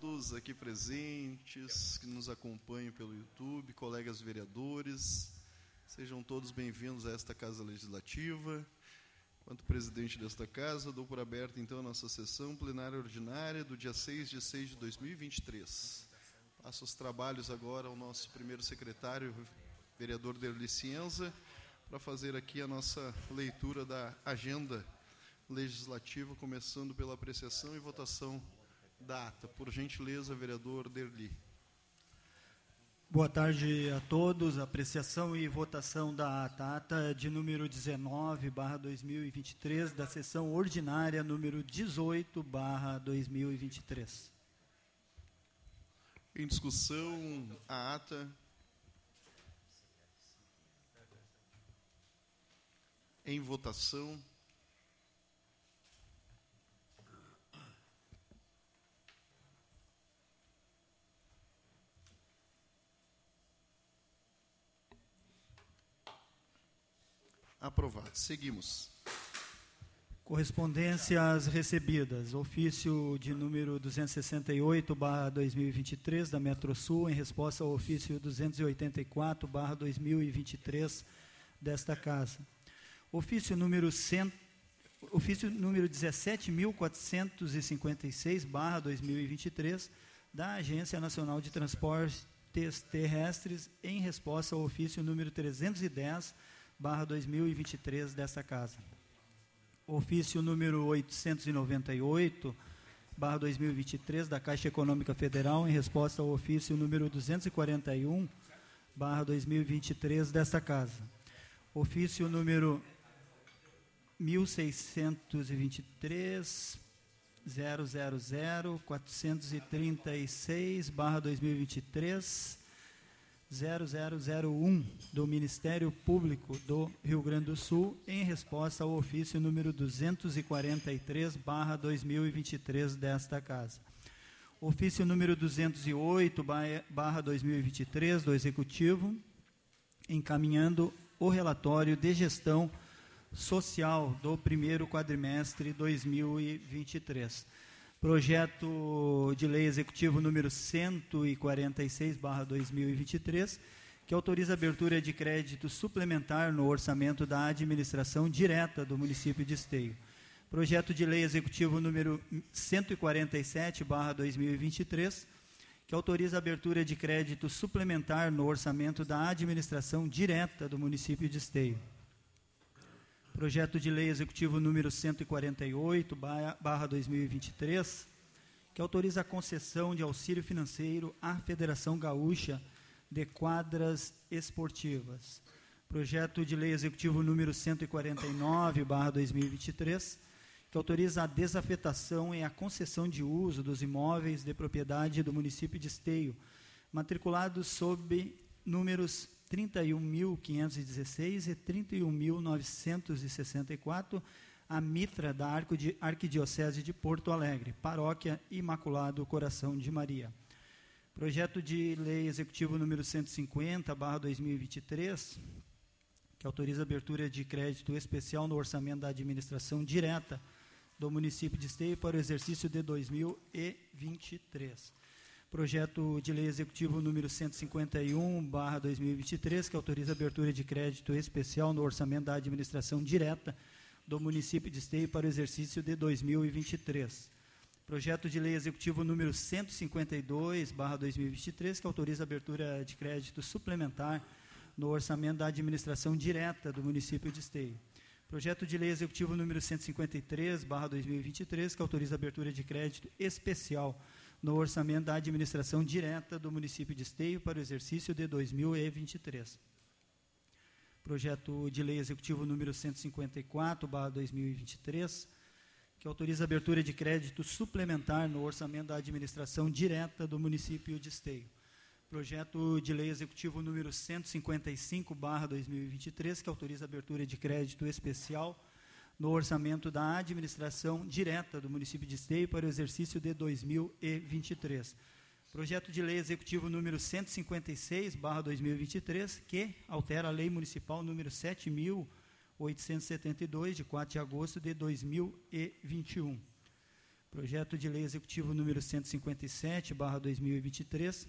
todos aqui presentes, que nos acompanham pelo YouTube, colegas vereadores. Sejam todos bem-vindos a esta Casa Legislativa. Quanto presidente desta casa, dou por aberta então a nossa sessão plenária ordinária do dia 6 de 6 de 2023. Passo os trabalhos agora ao nosso primeiro secretário, vereador Derli Cienza, para fazer aqui a nossa leitura da agenda legislativa, começando pela apreciação e votação da ata. Por gentileza, vereador Derli. Boa tarde a todos. Apreciação e votação da ata. Ata de número 19, barra 2023, da sessão ordinária número 18, barra 2023. Em discussão, a ata. Em votação. Aprovado. Seguimos. Correspondências recebidas. Ofício de número 268, barra 2023, da Metrosul, em resposta ao ofício 284, barra 2023, desta Casa. Ofício número 100, ofício número 17.456, barra 2023, da Agência Nacional de Transportes Terrestres, em resposta ao ofício número 310, barra 2023 desta casa. Ofício número 898, barra 2023 da Caixa Econômica Federal em resposta ao ofício número 241, barra 2023 desta casa. Ofício número 1623 000 436 barra 2023 0001 do Ministério Público do Rio Grande do Sul em resposta ao ofício número 243/2023 desta casa. Ofício número 208/2023 do Executivo encaminhando o relatório de gestão social do primeiro quadrimestre 2023 projeto de lei executivo número 146/2023, que autoriza a abertura de crédito suplementar no orçamento da administração direta do município de Esteio. Projeto de lei executivo número 147/2023, que autoriza a abertura de crédito suplementar no orçamento da administração direta do município de Esteio projeto de lei executivo número 148, barra 2023, que autoriza a concessão de auxílio financeiro à Federação Gaúcha de Quadras Esportivas. Projeto de lei executivo número 149, barra 2023, que autoriza a desafetação e a concessão de uso dos imóveis de propriedade do município de Esteio, matriculados sob números 31.516 e 31.964, a mitra da Arquidiocese de Porto Alegre, Paróquia Imaculado Coração de Maria. Projeto de Lei Executivo número 150, barra 2023, que autoriza a abertura de crédito especial no orçamento da administração direta do município de Esteio para o exercício de 2023 projeto de lei executivo número 151/2023, que autoriza a abertura de crédito especial no orçamento da administração direta do município de Esteio para o exercício de 2023. Projeto de lei executivo número 152/2023, que autoriza a abertura de crédito suplementar no orçamento da administração direta do município de Esteio. Projeto de lei executivo número 153/2023, que autoriza a abertura de crédito especial no orçamento da administração direta do município de Esteio para o exercício de 2023. Projeto de lei executivo número 154/2023, que autoriza a abertura de crédito suplementar no orçamento da administração direta do município de Esteio. Projeto de lei executivo número 155/2023, que autoriza a abertura de crédito especial no orçamento da administração direta do município de Esteio para o exercício de 2023. Projeto de lei executivo número 156/2023, que altera a lei municipal número 7872 de 4 de agosto de 2021. Projeto de Lei Executivo número 157, barra 2023,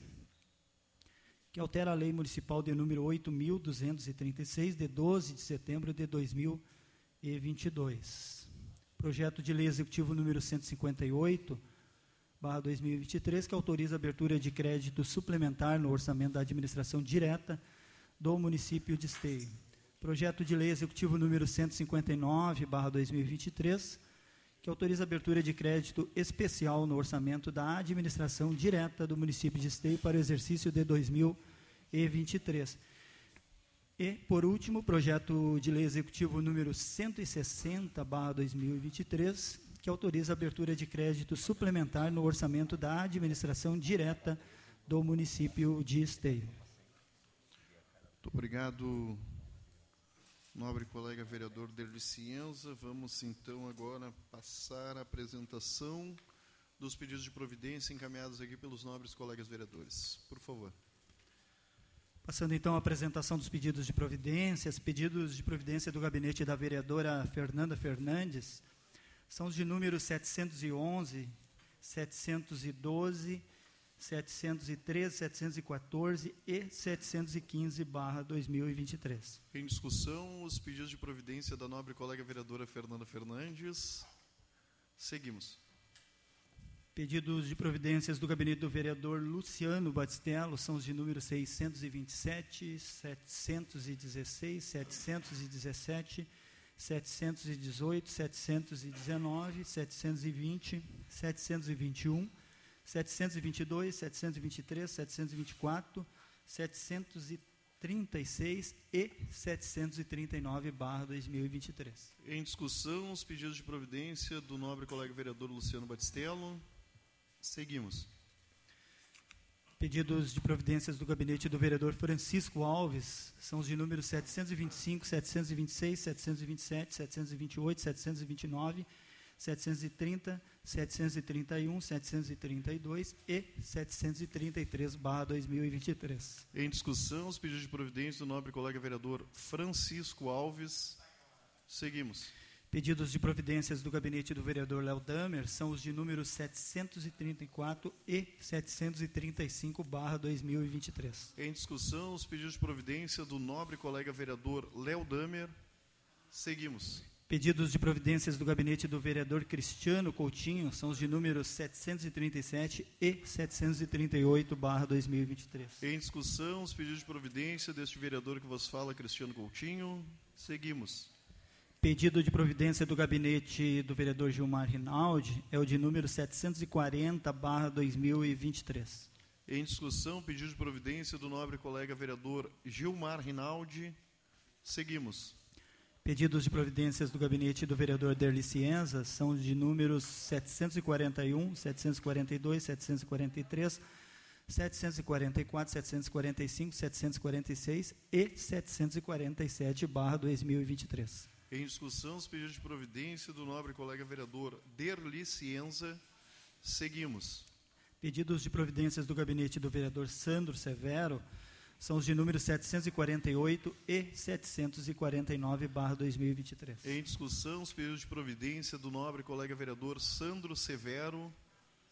que altera a Lei Municipal de número 8.236, de 12 de setembro de 2022. Projeto de Lei Executivo número 158, barra 2023, que autoriza a abertura de crédito suplementar no orçamento da administração direta do município de Esteio. Projeto de Lei Executivo número 159, barra 2023, que autoriza a abertura de crédito especial no orçamento da administração direta do município de Esteio para o exercício de 2023. E, por último, projeto de lei executivo número 160, 2023, que autoriza a abertura de crédito suplementar no orçamento da administração direta do município de Esteio. Muito obrigado, nobre colega vereador Derli Cienza. Vamos então agora passar a apresentação dos pedidos de providência encaminhados aqui pelos nobres colegas vereadores. Por favor. Passando então à apresentação dos pedidos de providências, pedidos de providência do gabinete da vereadora Fernanda Fernandes, são os de número 711, 712, 713, 714 e 715, barra 2023. Em discussão, os pedidos de providência da nobre colega vereadora Fernanda Fernandes. Seguimos. Pedidos de providências do gabinete do vereador Luciano Batistello são os de número 627, 716, 717, 718, 719, 720, 721, 722, 723, 724, 736 e 739 barra 2023. Em discussão, os pedidos de providência do nobre colega vereador Luciano Batistello. Seguimos. Pedidos de providências do gabinete do vereador Francisco Alves são os de número 725, 726, 727, 728, 729, 730, 731, 732 e 733, barra 2023. Em discussão, os pedidos de providência do nobre colega vereador Francisco Alves. Seguimos. Pedidos de providências do gabinete do vereador Léo Damer são os de números 734 e 735, barra 2023. Em discussão, os pedidos de providência do nobre colega vereador Léo Damer. Seguimos. Pedidos de providências do gabinete do vereador Cristiano Coutinho são os de números 737 e 738, barra 2023. Em discussão, os pedidos de providência deste vereador que vos fala, Cristiano Coutinho. Seguimos. Pedido de providência do gabinete do vereador Gilmar Rinaldi é o de número 740, barra 2023. Em discussão, pedido de providência do nobre colega vereador Gilmar Rinaldi. Seguimos. Pedidos de providências do gabinete do vereador Derli Cienza são de números 741, 742, 743, 744, 745, 746 e 747, barra 2023. Em discussão, os pedidos de providência do nobre colega vereador Derli Cienza. Seguimos. Pedidos de providências do gabinete do vereador Sandro Severo são os de número 748 e 749, barra 2023. Em discussão, os pedidos de providência do nobre colega vereador Sandro Severo.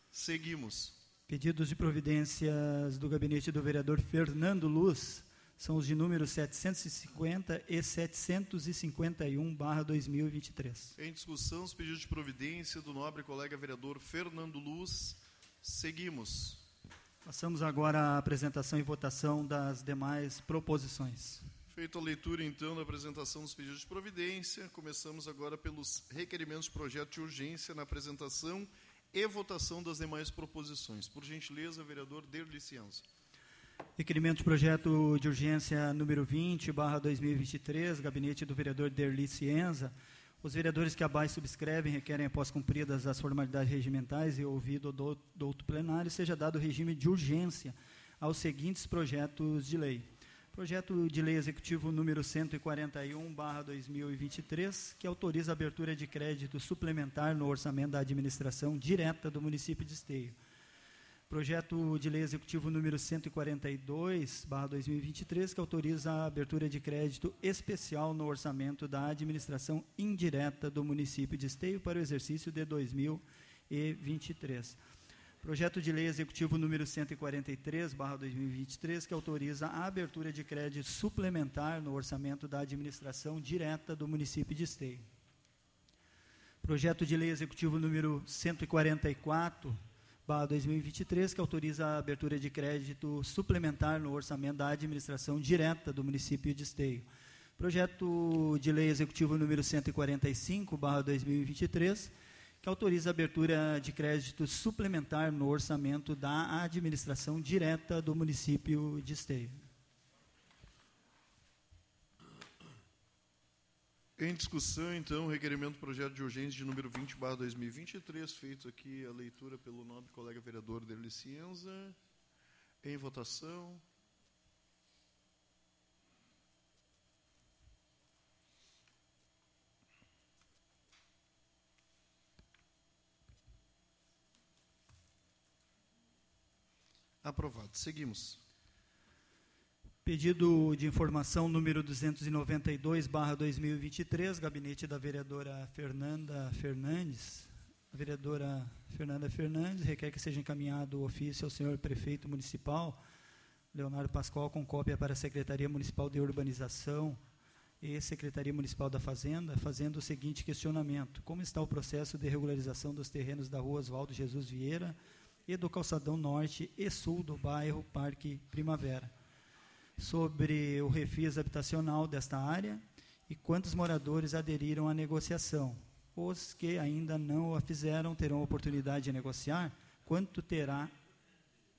Seguimos. Pedidos de providências do gabinete do vereador Fernando Luz são os de número 750 e 751, barra 2023. Em discussão, os pedidos de providência do nobre colega vereador Fernando Luz. Seguimos. Passamos agora à apresentação e votação das demais proposições. Feita a leitura, então, da apresentação dos pedidos de providência, começamos agora pelos requerimentos de projeto de urgência na apresentação e votação das demais proposições. Por gentileza, vereador Derli Cienza. Requerimento de projeto de urgência número 20, barra 2023, gabinete do vereador Derli Cienza. Os vereadores que abaixo subscrevem requerem, após cumpridas as formalidades regimentais e ouvido do, do outro plenário, seja dado regime de urgência aos seguintes projetos de lei. Projeto de lei executivo número 141, barra 2023, que autoriza a abertura de crédito suplementar no orçamento da administração direta do município de Esteio Projeto de Lei Executivo número 142, barra 2023, que autoriza a abertura de crédito especial no orçamento da administração indireta do município de Esteio para o exercício de 2023. 2023. Projeto de Lei Executivo número 143, barra 2023, que autoriza a abertura de crédito suplementar no orçamento da administração direta do município de Esteio. Projeto de Lei Executivo número 144, barra 2023, que autoriza a abertura de crédito suplementar no orçamento da administração direta do município de Esteio. Projeto de Lei Executivo número 145, barra 2023, que autoriza a abertura de crédito suplementar no orçamento da administração direta do município de Esteio. Em discussão, então, o requerimento do projeto de urgência de número 20, barra 2023, feito aqui a leitura pelo nobre colega vereador Derli Cienza. Em votação. Aprovado. Seguimos. Pedido de informação número 292, barra 2023, gabinete da vereadora Fernanda Fernandes. A vereadora Fernanda Fernandes requer que seja encaminhado o ofício ao senhor prefeito municipal, Leonardo Pascoal, com cópia para a Secretaria Municipal de Urbanização e Secretaria Municipal da Fazenda, fazendo o seguinte questionamento: Como está o processo de regularização dos terrenos da rua Oswaldo Jesus Vieira, e do calçadão norte e sul do bairro Parque Primavera, sobre o refis habitacional desta área e quantos moradores aderiram à negociação. Os que ainda não a fizeram terão oportunidade de negociar. Quanto terá,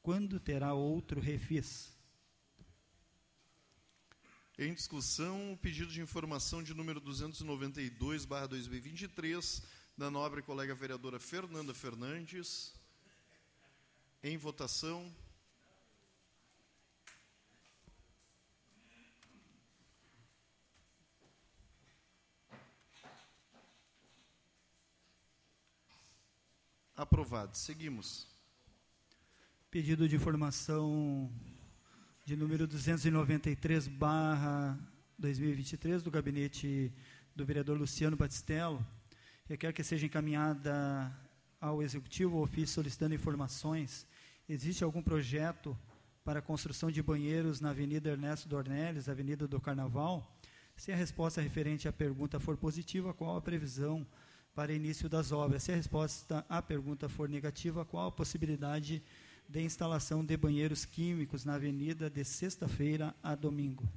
quando terá outro refis? Em discussão, o pedido de informação de número 292, barra 2023, da nobre colega vereadora Fernanda Fernandes. Em votação. Aprovado. Seguimos. Pedido de informação de número 293, barra 2023, do gabinete do vereador Luciano Batistello, requer que seja encaminhada ao Executivo o ofício solicitando informações Existe algum projeto para construção de banheiros na Avenida Ernesto Dornelles, Avenida do Carnaval? Se a resposta referente à pergunta for positiva, qual a previsão para início das obras? Se a resposta à pergunta for negativa, qual a possibilidade de instalação de banheiros químicos na avenida de sexta-feira a domingo?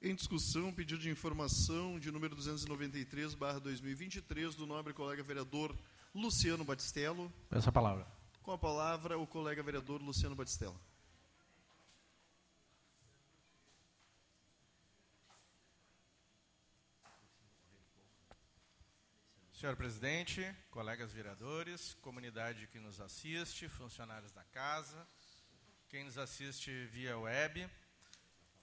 Em discussão, pedido de informação de número 293, barra 2023, do nobre colega vereador Luciano Batistello. Peço a palavra. Com a palavra, o colega vereador Luciano Batistella. Senhor presidente, colegas vereadores, comunidade que nos assiste, funcionários da casa, quem nos assiste via web,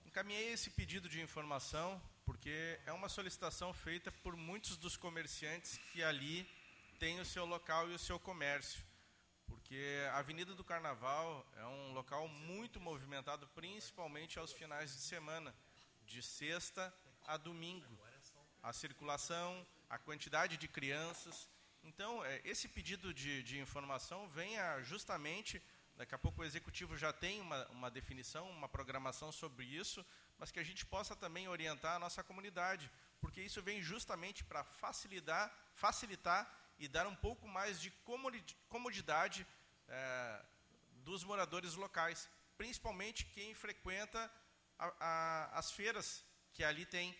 encaminhei esse pedido de informação porque é uma solicitação feita por muitos dos comerciantes que ali têm o seu local e o seu comércio porque a Avenida do Carnaval é um local muito movimentado, principalmente aos finais de semana, de sexta a domingo. A circulação, a quantidade de crianças. Então, é, esse pedido de, de informação vem justamente, daqui a pouco o executivo já tem uma, uma definição, uma programação sobre isso, mas que a gente possa também orientar a nossa comunidade, porque isso vem justamente para facilitar, facilitar e dar um pouco mais de comodidade é, dos moradores locais, principalmente quem frequenta a, a, as feiras que ali tem.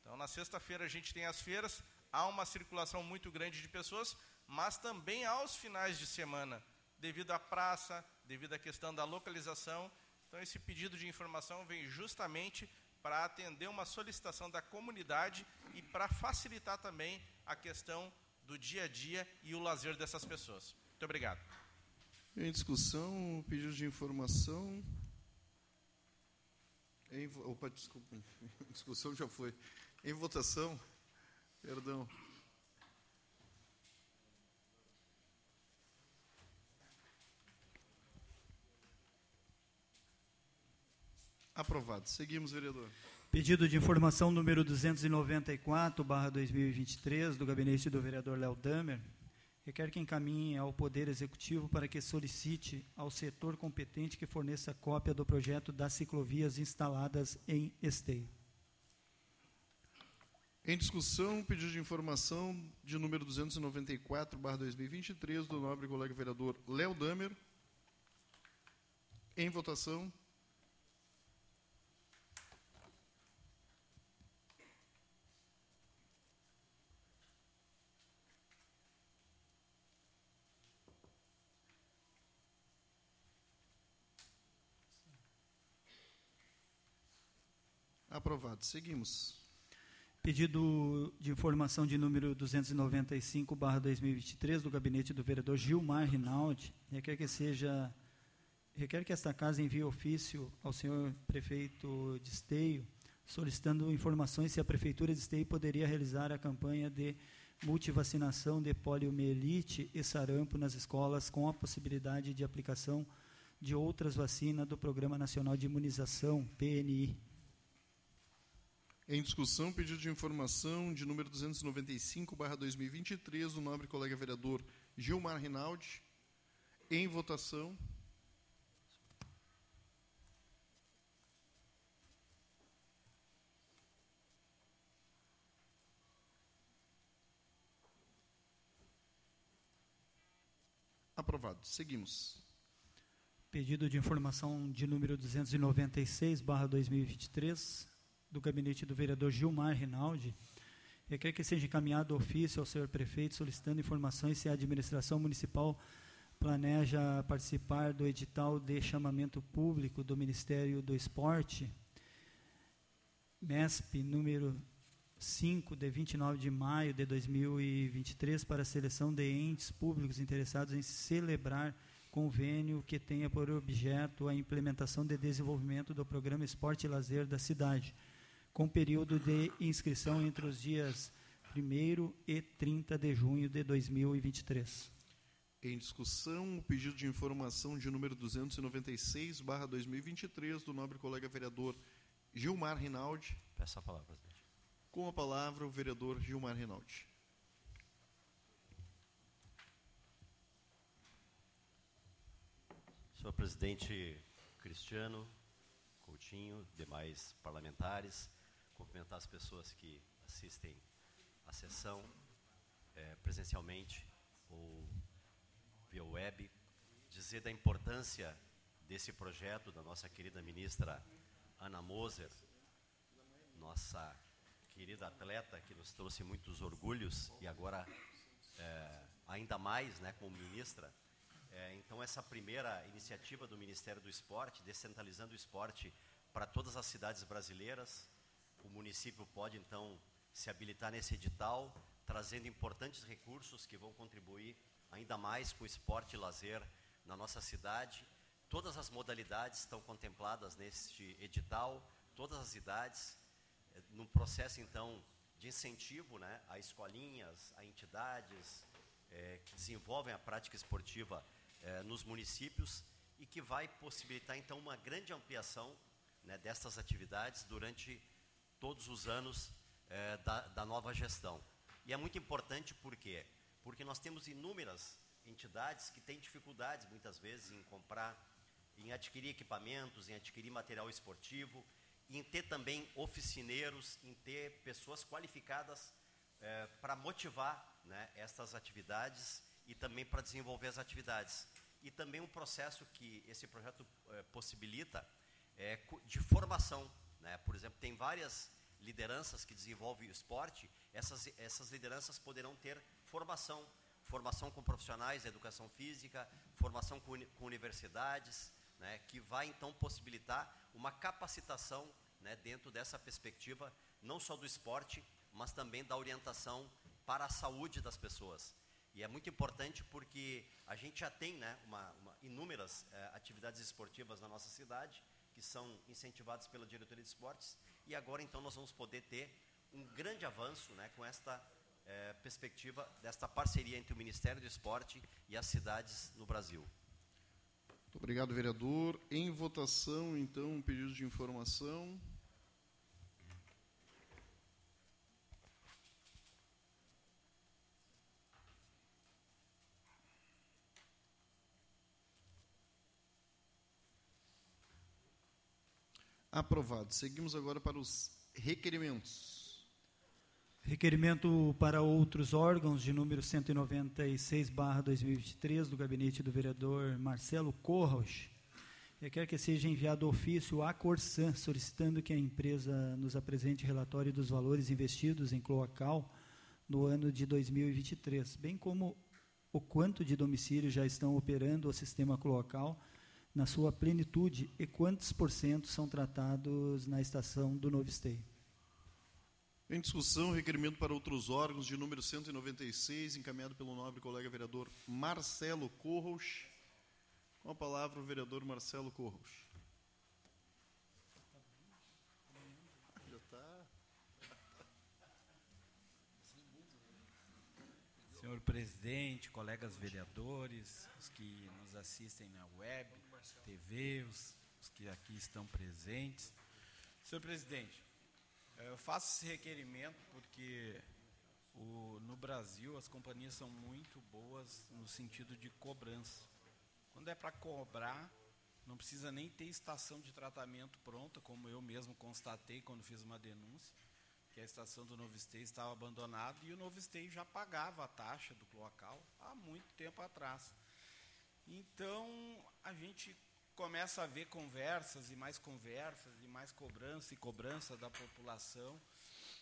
Então, na sexta-feira a gente tem as feiras, há uma circulação muito grande de pessoas, mas também aos finais de semana, devido à praça, devido à questão da localização. Então, esse pedido de informação vem justamente para atender uma solicitação da comunidade e para facilitar também a questão do dia a dia e o lazer dessas pessoas. Muito obrigado. Em discussão, pedido de informação. Em, opa, desculpa, discussão já foi. Em votação, perdão. Aprovado. Seguimos, vereador. Pedido de informação número 294, barra 2023, do gabinete do vereador Léo Damer, requer que encaminhe ao Poder Executivo para que solicite ao setor competente que forneça cópia do projeto das ciclovias instaladas em esteio. Em discussão, pedido de informação de número 294, barra 2023, do nobre colega vereador Léo Damer. Em votação. Aprovado. Seguimos. Pedido de informação de número 295, barra 2023, do gabinete do vereador Gilmar Rinaldi, requer que seja requer que esta casa envie ofício ao senhor prefeito de Esteio, solicitando informações se a prefeitura de Esteio poderia realizar a campanha de multivacinação de poliomielite e sarampo nas escolas com a possibilidade de aplicação de outras vacinas do Programa Nacional de Imunização, PNI. Em discussão, pedido de informação de número 295, barra 2023, do nobre colega vereador Gilmar Rinaldi. Em votação. Aprovado. Seguimos. Pedido de informação de número 296, barra 2023, do gabinete do vereador Gilmar Rinaldi, requer que seja encaminhado ofício ao senhor prefeito solicitando informações se a administração municipal planeja participar do edital de chamamento público do Ministério do Esporte, MESP, número 5, de 29 de maio de 2023, para a seleção de entes públicos interessados em celebrar convênio que tenha por objeto a implementação de desenvolvimento do programa Esporte e Lazer da cidade com período de inscrição entre os dias 1 e 30 de junho de 2023. Em discussão, o pedido de informação de número 296, barra 2023, do nobre colega vereador Gilmar Rinaldi. Peço a palavra, presidente. Com a palavra, o vereador Gilmar Rinaldi. Senhor presidente Cristiano, Coutinho, demais parlamentares, cumprimentar as pessoas que assistem a sessão é, presencialmente ou via web, dizer da importância desse projeto da nossa querida ministra Ana Moser, nossa querida atleta que nos trouxe muitos orgulhos e agora é, ainda mais né, como ministra. É, então, essa primeira iniciativa do Ministério do Esporte, descentralizando o esporte para todas as cidades brasileiras, o município pode então se habilitar nesse edital, trazendo importantes recursos que vão contribuir ainda mais com o esporte e lazer na nossa cidade. Todas as modalidades estão contempladas neste edital, todas as idades, eh, num processo então de incentivo né, a escolinhas, a entidades é, que desenvolvem a prática esportiva é, nos municípios e que vai possibilitar então uma grande ampliação né, dessas atividades durante todos os anos é, da, da nova gestão. E é muito importante por quê? Porque nós temos inúmeras entidades que têm dificuldades, muitas vezes, em comprar, em adquirir equipamentos, em adquirir material esportivo, em ter também oficineiros, em ter pessoas qualificadas é, para motivar né, essas atividades e também para desenvolver as atividades. E também um processo que esse projeto é, possibilita é, de formação. Né? Por exemplo, tem várias lideranças que desenvolvem o esporte, essas, essas lideranças poderão ter formação, formação com profissionais da educação física, formação com, com universidades, né, que vai então possibilitar uma capacitação né, dentro dessa perspectiva, não só do esporte, mas também da orientação para a saúde das pessoas. E é muito importante porque a gente já tem né, uma, uma inúmeras eh, atividades esportivas na nossa cidade, que são incentivadas pela diretoria de esportes, e agora então nós vamos poder ter um grande avanço né, com esta é, perspectiva desta parceria entre o Ministério do Esporte e as cidades no Brasil. Muito obrigado, vereador. Em votação, então, um pedido de informação. Aprovado. Seguimos agora para os requerimentos. Requerimento para outros órgãos de número 196/2023 do gabinete do vereador Marcelo Corros. Requer que seja enviado ofício à Corsan solicitando que a empresa nos apresente relatório dos valores investidos em cloacal no ano de 2023, bem como o quanto de domicílios já estão operando o sistema cloacal na sua plenitude e quantos por cento são tratados na estação do Novo Esteio. Em discussão, requerimento para outros órgãos de número 196, encaminhado pelo nobre colega vereador Marcelo Corros. Com a palavra o vereador Marcelo Corros. Já está. Senhor presidente, colegas vereadores, os que nos assistem na web, TV, os, os que aqui estão presentes. Senhor presidente, eh, eu faço esse requerimento porque o, no Brasil as companhias são muito boas no sentido de cobrança. Quando é para cobrar, não precisa nem ter estação de tratamento pronta, como eu mesmo constatei quando fiz uma denúncia, que a estação do Novo Esteio estava abandonada e o Novo Esteio já pagava a taxa do cloacal há muito tempo atrás. Então, a gente começa a ver conversas e mais conversas e mais cobrança e cobrança da população.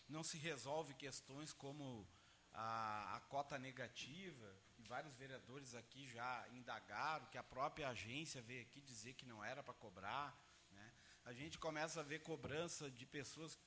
Não se resolve questões como a, a cota negativa, e vários vereadores aqui já indagaram, que a própria agência veio aqui dizer que não era para cobrar. Né? A gente começa a ver cobrança de pessoas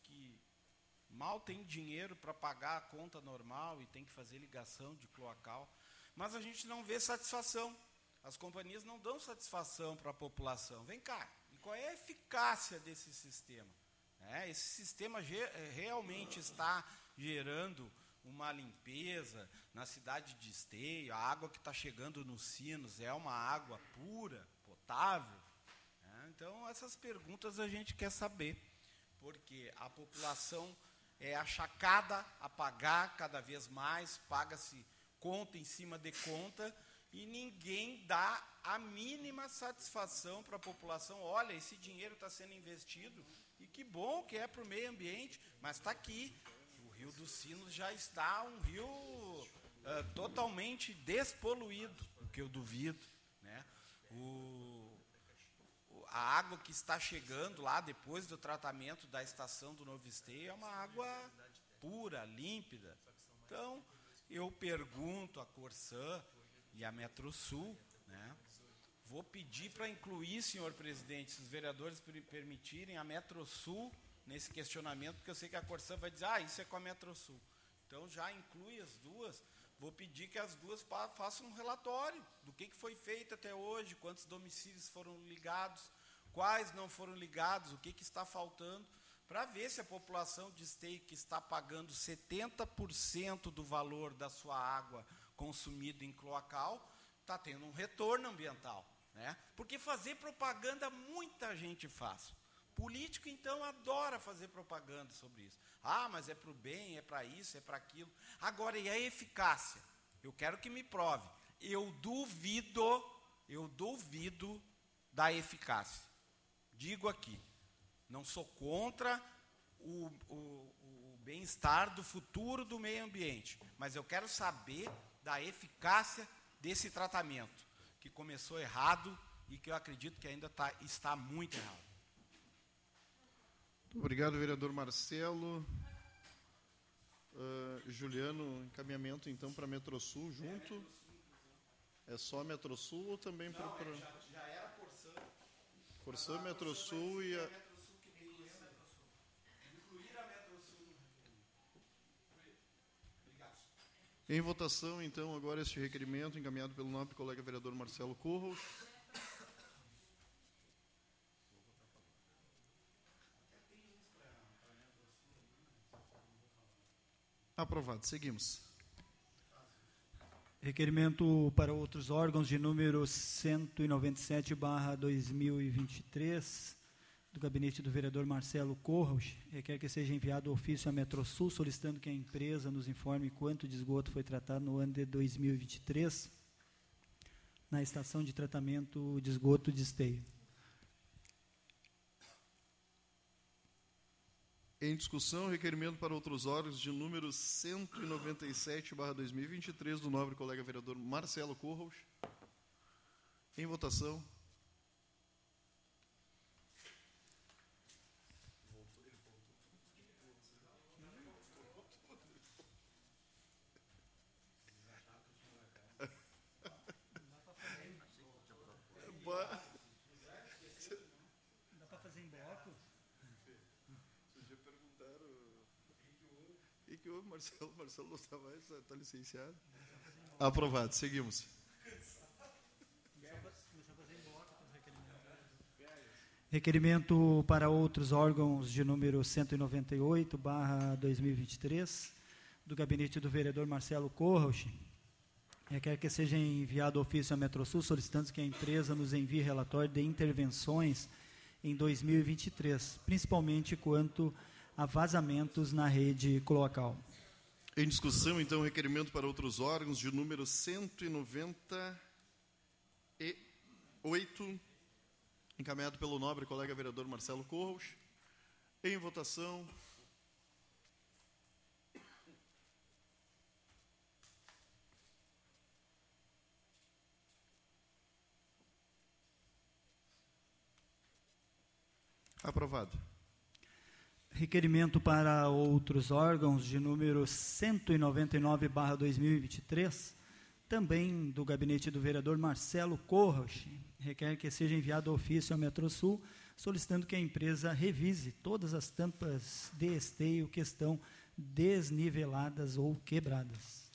mal têm dinheiro para pagar a conta normal e tem que fazer ligação de cloacal, mas a gente não vê satisfação. As companhias não dão satisfação para a população. Vem cá, e qual é a eficácia desse sistema? É, esse sistema eh, realmente está gerando uma limpeza na cidade de Esteio, a água que está chegando nos sinos é uma água pura, potável? É, então, essas perguntas a gente quer saber, porque a população é achacada a pagar cada vez mais, paga-se conta em cima de conta, e ninguém dá a mínima satisfação para a população. Olha, esse dinheiro está sendo investido e que bom que é para o meio ambiente, mas está aqui. O Rio dos Sinos já está um rio uh, totalmente despoluído, o que eu duvido. Né? O, a água que está chegando lá depois do tratamento da estação do Novo Esteio é uma água pura, límpida. Então, eu pergunto à Corsã, e a Metrosul, né? Vou pedir para incluir, senhor presidente, se os vereadores permitirem, a Metrosul nesse questionamento, porque eu sei que a Corsã vai dizer, ah, isso é com a Metrosul. Então já inclui as duas. Vou pedir que as duas façam um relatório do que, foi feito até hoje, quantos domicílios foram ligados, quais não foram ligados, o que, que está faltando, para ver se a população de Esteio, que está pagando 70% do valor da sua água consumido em cloacal, está tendo um retorno ambiental. Né? Porque fazer propaganda muita gente faz. Político, então, adora fazer propaganda sobre isso. Ah, mas é para o bem, é para isso, é para aquilo. Agora, e a eficácia? Eu quero que me prove. Eu duvido, eu duvido da eficácia. Digo aqui, não sou contra o, o, o bem-estar do futuro do meio ambiente, mas eu quero saber da eficácia desse tratamento, que começou errado e que eu acredito que ainda tá, está muito errado. Obrigado, vereador Marcelo. Uh, Juliano, encaminhamento então para Metrosul junto. É só a Metrosul ou também para. Pra... Já, já era Corsã. Corsã, Metrosul e a. Em votação, então, agora este requerimento encaminhado pelo nobre colega vereador Marcelo Corros. Aprovado. Seguimos. Requerimento para outros órgãos de número 197/2023 do gabinete do vereador Marcelo Corros, requer que seja enviado ofício à Metrosul solicitando que a empresa nos informe quanto de esgoto foi tratado no ano de 2023 na estação de tratamento de esgoto de Esteio. Em discussão, requerimento para outros órgãos de número 197/2023 do nobre colega vereador Marcelo Corros. Em votação. Dá para fazer em bloco? Vocês já perguntaram. O que, que Marcelo? Marcelo não está mais, está licenciado. Aprovado, seguimos. Requerimento para outros órgãos de número 198, barra 2023, do gabinete do vereador Marcelo Corrauch. Requer que seja enviado ofício à Metrosul solicitando que a empresa nos envie relatório de intervenções em 2023, principalmente quanto a vazamentos na rede cloacal. Em discussão, então, requerimento para outros órgãos de número 198, encaminhado pelo nobre colega vereador Marcelo Corros. Em votação. Aprovado. Requerimento para outros órgãos de número 199/2023, também do gabinete do vereador Marcelo Corros, requer que seja enviado ofício ao Metrosul solicitando que a empresa revise todas as tampas de esteio que estão desniveladas ou quebradas.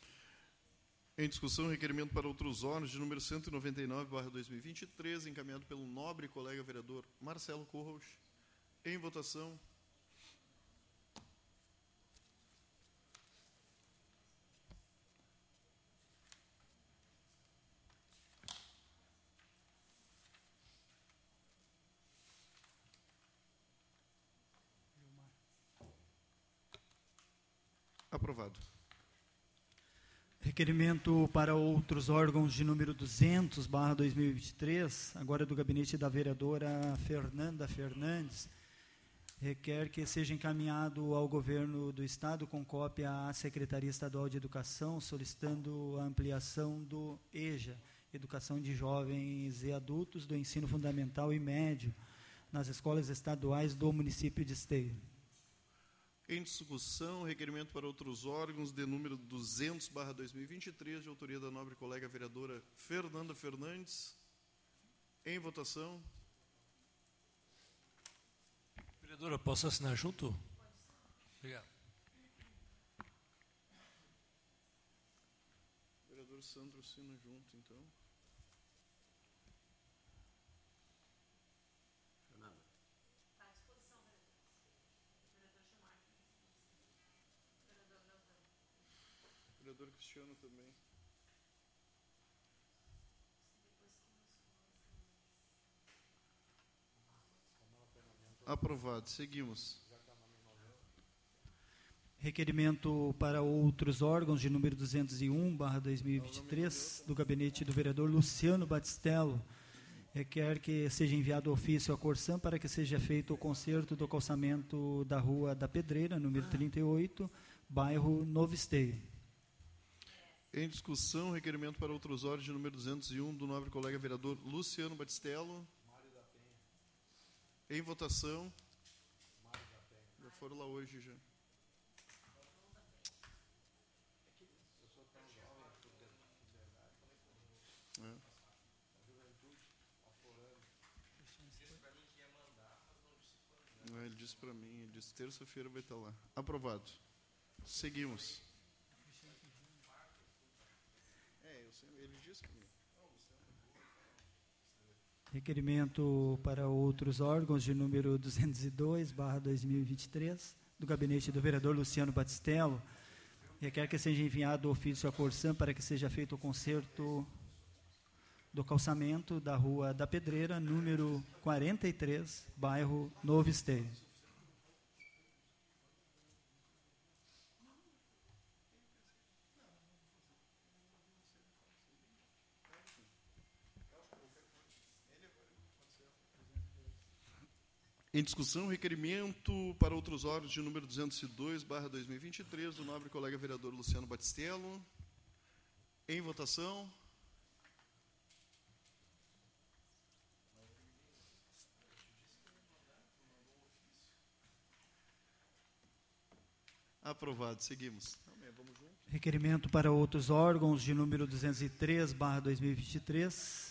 Em discussão, requerimento para outros órgãos de número 199/2023, encaminhado pelo nobre colega vereador Marcelo Corros. Em votação. Aprovado. Requerimento para outros órgãos de número 200, barra 2023, agora do gabinete da vereadora Fernanda Fernandes, requer que seja encaminhado ao governo do Estado com cópia à Secretaria Estadual de Educação, solicitando a ampliação do EJA, Educação de Jovens e Adultos do Ensino Fundamental e Médio, nas escolas estaduais do município de Esteio. Em discussão, requerimento para outros órgãos de número 200, barra 2023, de autoria da nobre colega vereadora Fernanda Fernandes. Em votação. Vereadora, posso assinar junto? Obrigado. Vereador Sandro assina junto, então. Cristiano também. Aprovado. Seguimos. Requerimento para outros órgãos de número 201, barra 2023, do gabinete do vereador Luciano Batistello, requer que seja enviado ofício à Corsã para que seja feito o conserto do calçamento da Rua da Pedreira, número 38, bairro Novo Esteio. Em discussão, requerimento para outros órgãos de número 201 do nobre colega vereador Luciano Batistello. Em votação. Já foram lá hoje já. É, Ele disse para mim, ele disse terça-feira vai estar lá. Aprovado. Seguimos. É, eu sempre, ele. Requerimento para outros órgãos de número 202, barra 2023, do gabinete do vereador Luciano Batistello, requer que seja enviado ofício à Corsã para que seja feito o conserto do calçamento da Rua da Pedreira, número 43, bairro Novo Esteio. Em discussão, requerimento para outros órgãos de número 202, barra 2023, do nobre colega vereador Luciano Batistello. Em votação. Aprovado. Seguimos. Requerimento para outros órgãos de número 203, barra 2023,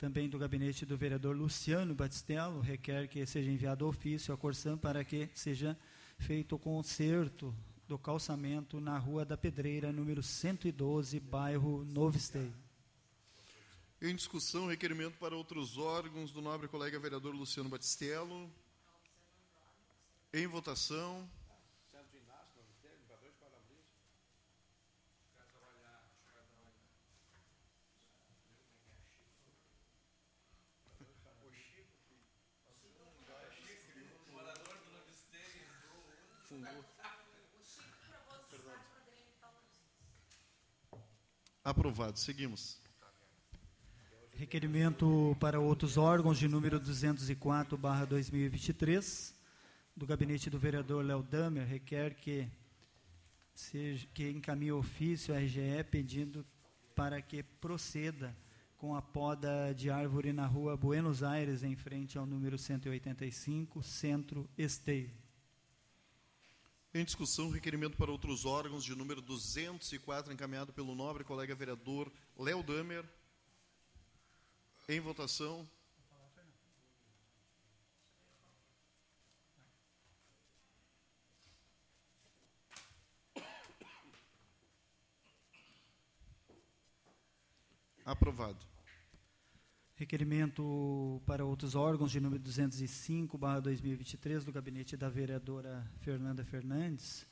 também do gabinete do vereador Luciano Batistello, requer que seja enviado ofício à Corsã para que seja feito o conserto do calçamento na Rua da Pedreira, número 112, bairro Novo Esteio. Em discussão, requerimento para outros órgãos do nobre colega vereador Luciano Batistello. Em votação. Aprovado. Seguimos. Requerimento para outros órgãos de número 204, barra 2023, do gabinete do vereador Léo Damer, requer que, seja, que encaminhe ofício à RGE pedindo para que proceda com a poda de árvore na rua Buenos Aires, em frente ao número 185, Centro Esteio. Em discussão, requerimento para outros órgãos de número 204, encaminhado pelo nobre colega vereador Léo Damer. Em votação. Aprovado. Requerimento para outros órgãos de número 205, barra 2023, do gabinete da vereadora Fernanda Fernandes.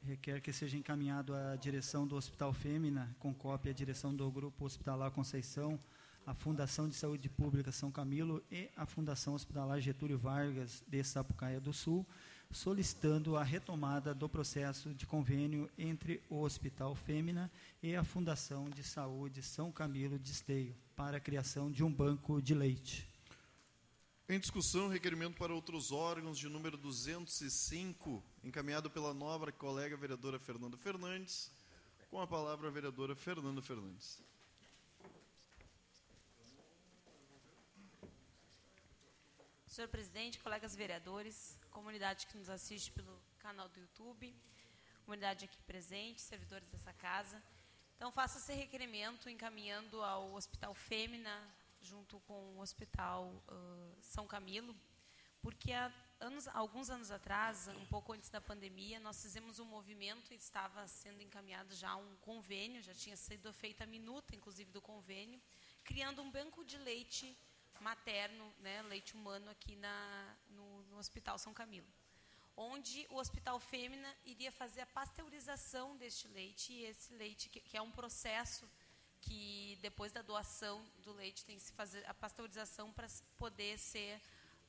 Requer que seja encaminhado à direção do Hospital Fêmea, com cópia à direção do Grupo Hospitalar Conceição, a Fundação de Saúde Pública São Camilo e a Fundação Hospitalar Getúlio Vargas de Sapucaia do Sul, solicitando a retomada do processo de convênio entre o Hospital Fêmea e a Fundação de Saúde São Camilo de Esteio para a criação de um banco de leite. Em discussão, requerimento para outros órgãos de número 205, encaminhado pela nova colega vereadora Fernanda Fernandes. Com a palavra a vereadora Fernanda Fernandes. Senhor presidente, colegas vereadores, comunidade que nos assiste pelo canal do YouTube, comunidade aqui presente, servidores dessa casa. Então, faça esse requerimento encaminhando ao Hospital Fêmea, junto com o Hospital uh, São Camilo, porque há anos, alguns anos atrás, um pouco antes da pandemia, nós fizemos um movimento e estava sendo encaminhado já um convênio, já tinha sido feita a minuta, inclusive, do convênio, criando um banco de leite materno, né, leite humano aqui na, no, no Hospital São Camilo onde o Hospital Fêmea iria fazer a pasteurização deste leite, e esse leite, que, que, é um processo que depois da doação do leite tem que se fazer a pasteurização para poder ser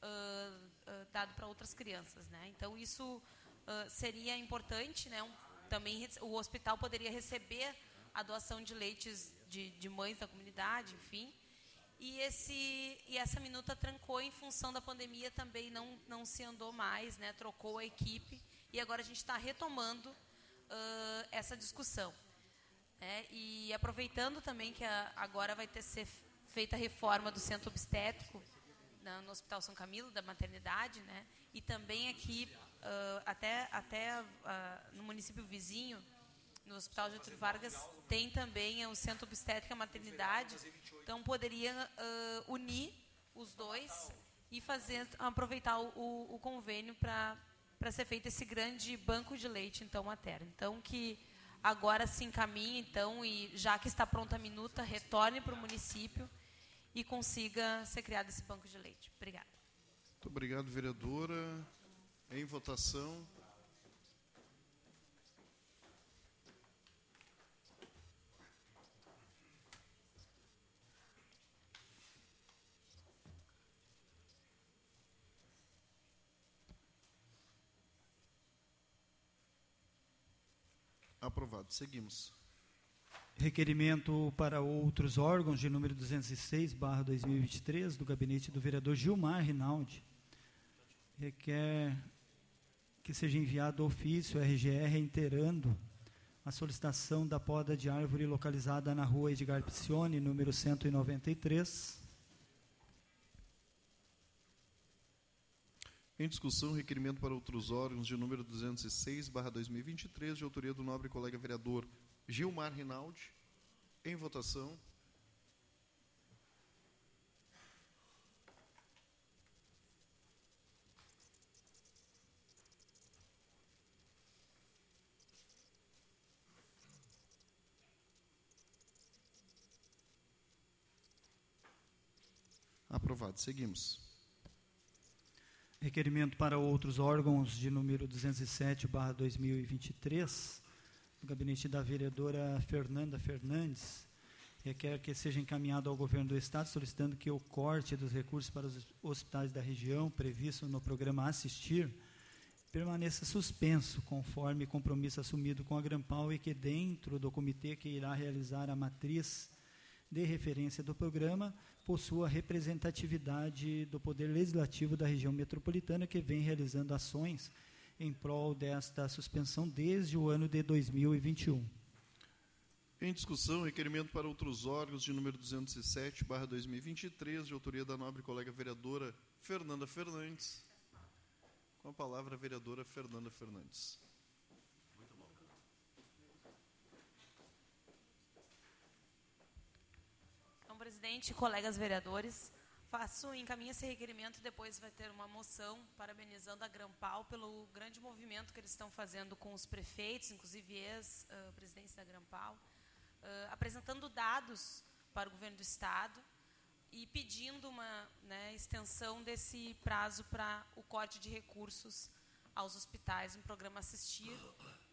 uh, uh, dado para outras crianças. Né? Então, isso uh, seria importante, né? Um, também o hospital poderia receber a doação de leites de, de mães da comunidade, enfim, e, esse, e essa minuta trancou em função da pandemia também, não, não se andou mais, né, trocou a equipe, e agora a gente está retomando uh, essa discussão. Né, e aproveitando também que a, agora vai ter ser feita a reforma do centro obstétrico na, no Hospital São Camilo, da maternidade, né, e também aqui, uh, até, até uh, no município vizinho, no Hospital Getúlio Vargas tem também o Centro Obstétrica Maternidade, então poderia uh, unir os dois e fazer aproveitar o, o convênio para para ser feito esse grande banco de leite então materno. Então que agora se encaminhe então e já que está pronta a minuta retorne para o município e consiga ser criado esse banco de leite. Obrigada. Muito obrigado, vereadora. Em votação. Aprovado. Seguimos. Requerimento para outros órgãos de número 206, barra 2023, do gabinete do vereador Gilmar Rinaldi. requer que seja enviado ofício RGR reiterando a solicitação da poda de árvore localizada na rua Edgar Picione, número 193. Em discussão, requerimento para outros órgãos de número 206, barra 2023, de autoria do nobre colega vereador Gilmar Rinaldi. Em votação. Aprovado. Seguimos. Requerimento para outros órgãos de número 207, barra 2023, do gabinete da vereadora Fernanda Fernandes, requer que seja encaminhado ao governo do Estado solicitando que o corte dos recursos para os hospitais da região, previsto no programa Assistir, permaneça suspenso, conforme compromisso assumido com a Grampal e que dentro do comitê que irá realizar a matriz de referência do programa, possua representatividade do Poder Legislativo da região metropolitana, que vem realizando ações em prol desta suspensão desde o ano de 2021. Em discussão, requerimento para outros órgãos de número 207, barra 2023, de autoria da nobre colega vereadora Fernanda Fernandes. Com a palavra, a vereadora Fernanda Fernandes. Presidente, colegas vereadores, faço encaminho esse requerimento, depois vai ter uma moção parabenizando a Grampal pelo grande movimento que eles estão fazendo com os prefeitos, inclusive ex-presidentes da Grampal, uh, apresentando dados para o governo do Estado e pedindo uma né, extensão desse prazo para o corte de recursos aos hospitais, um programa Assistir,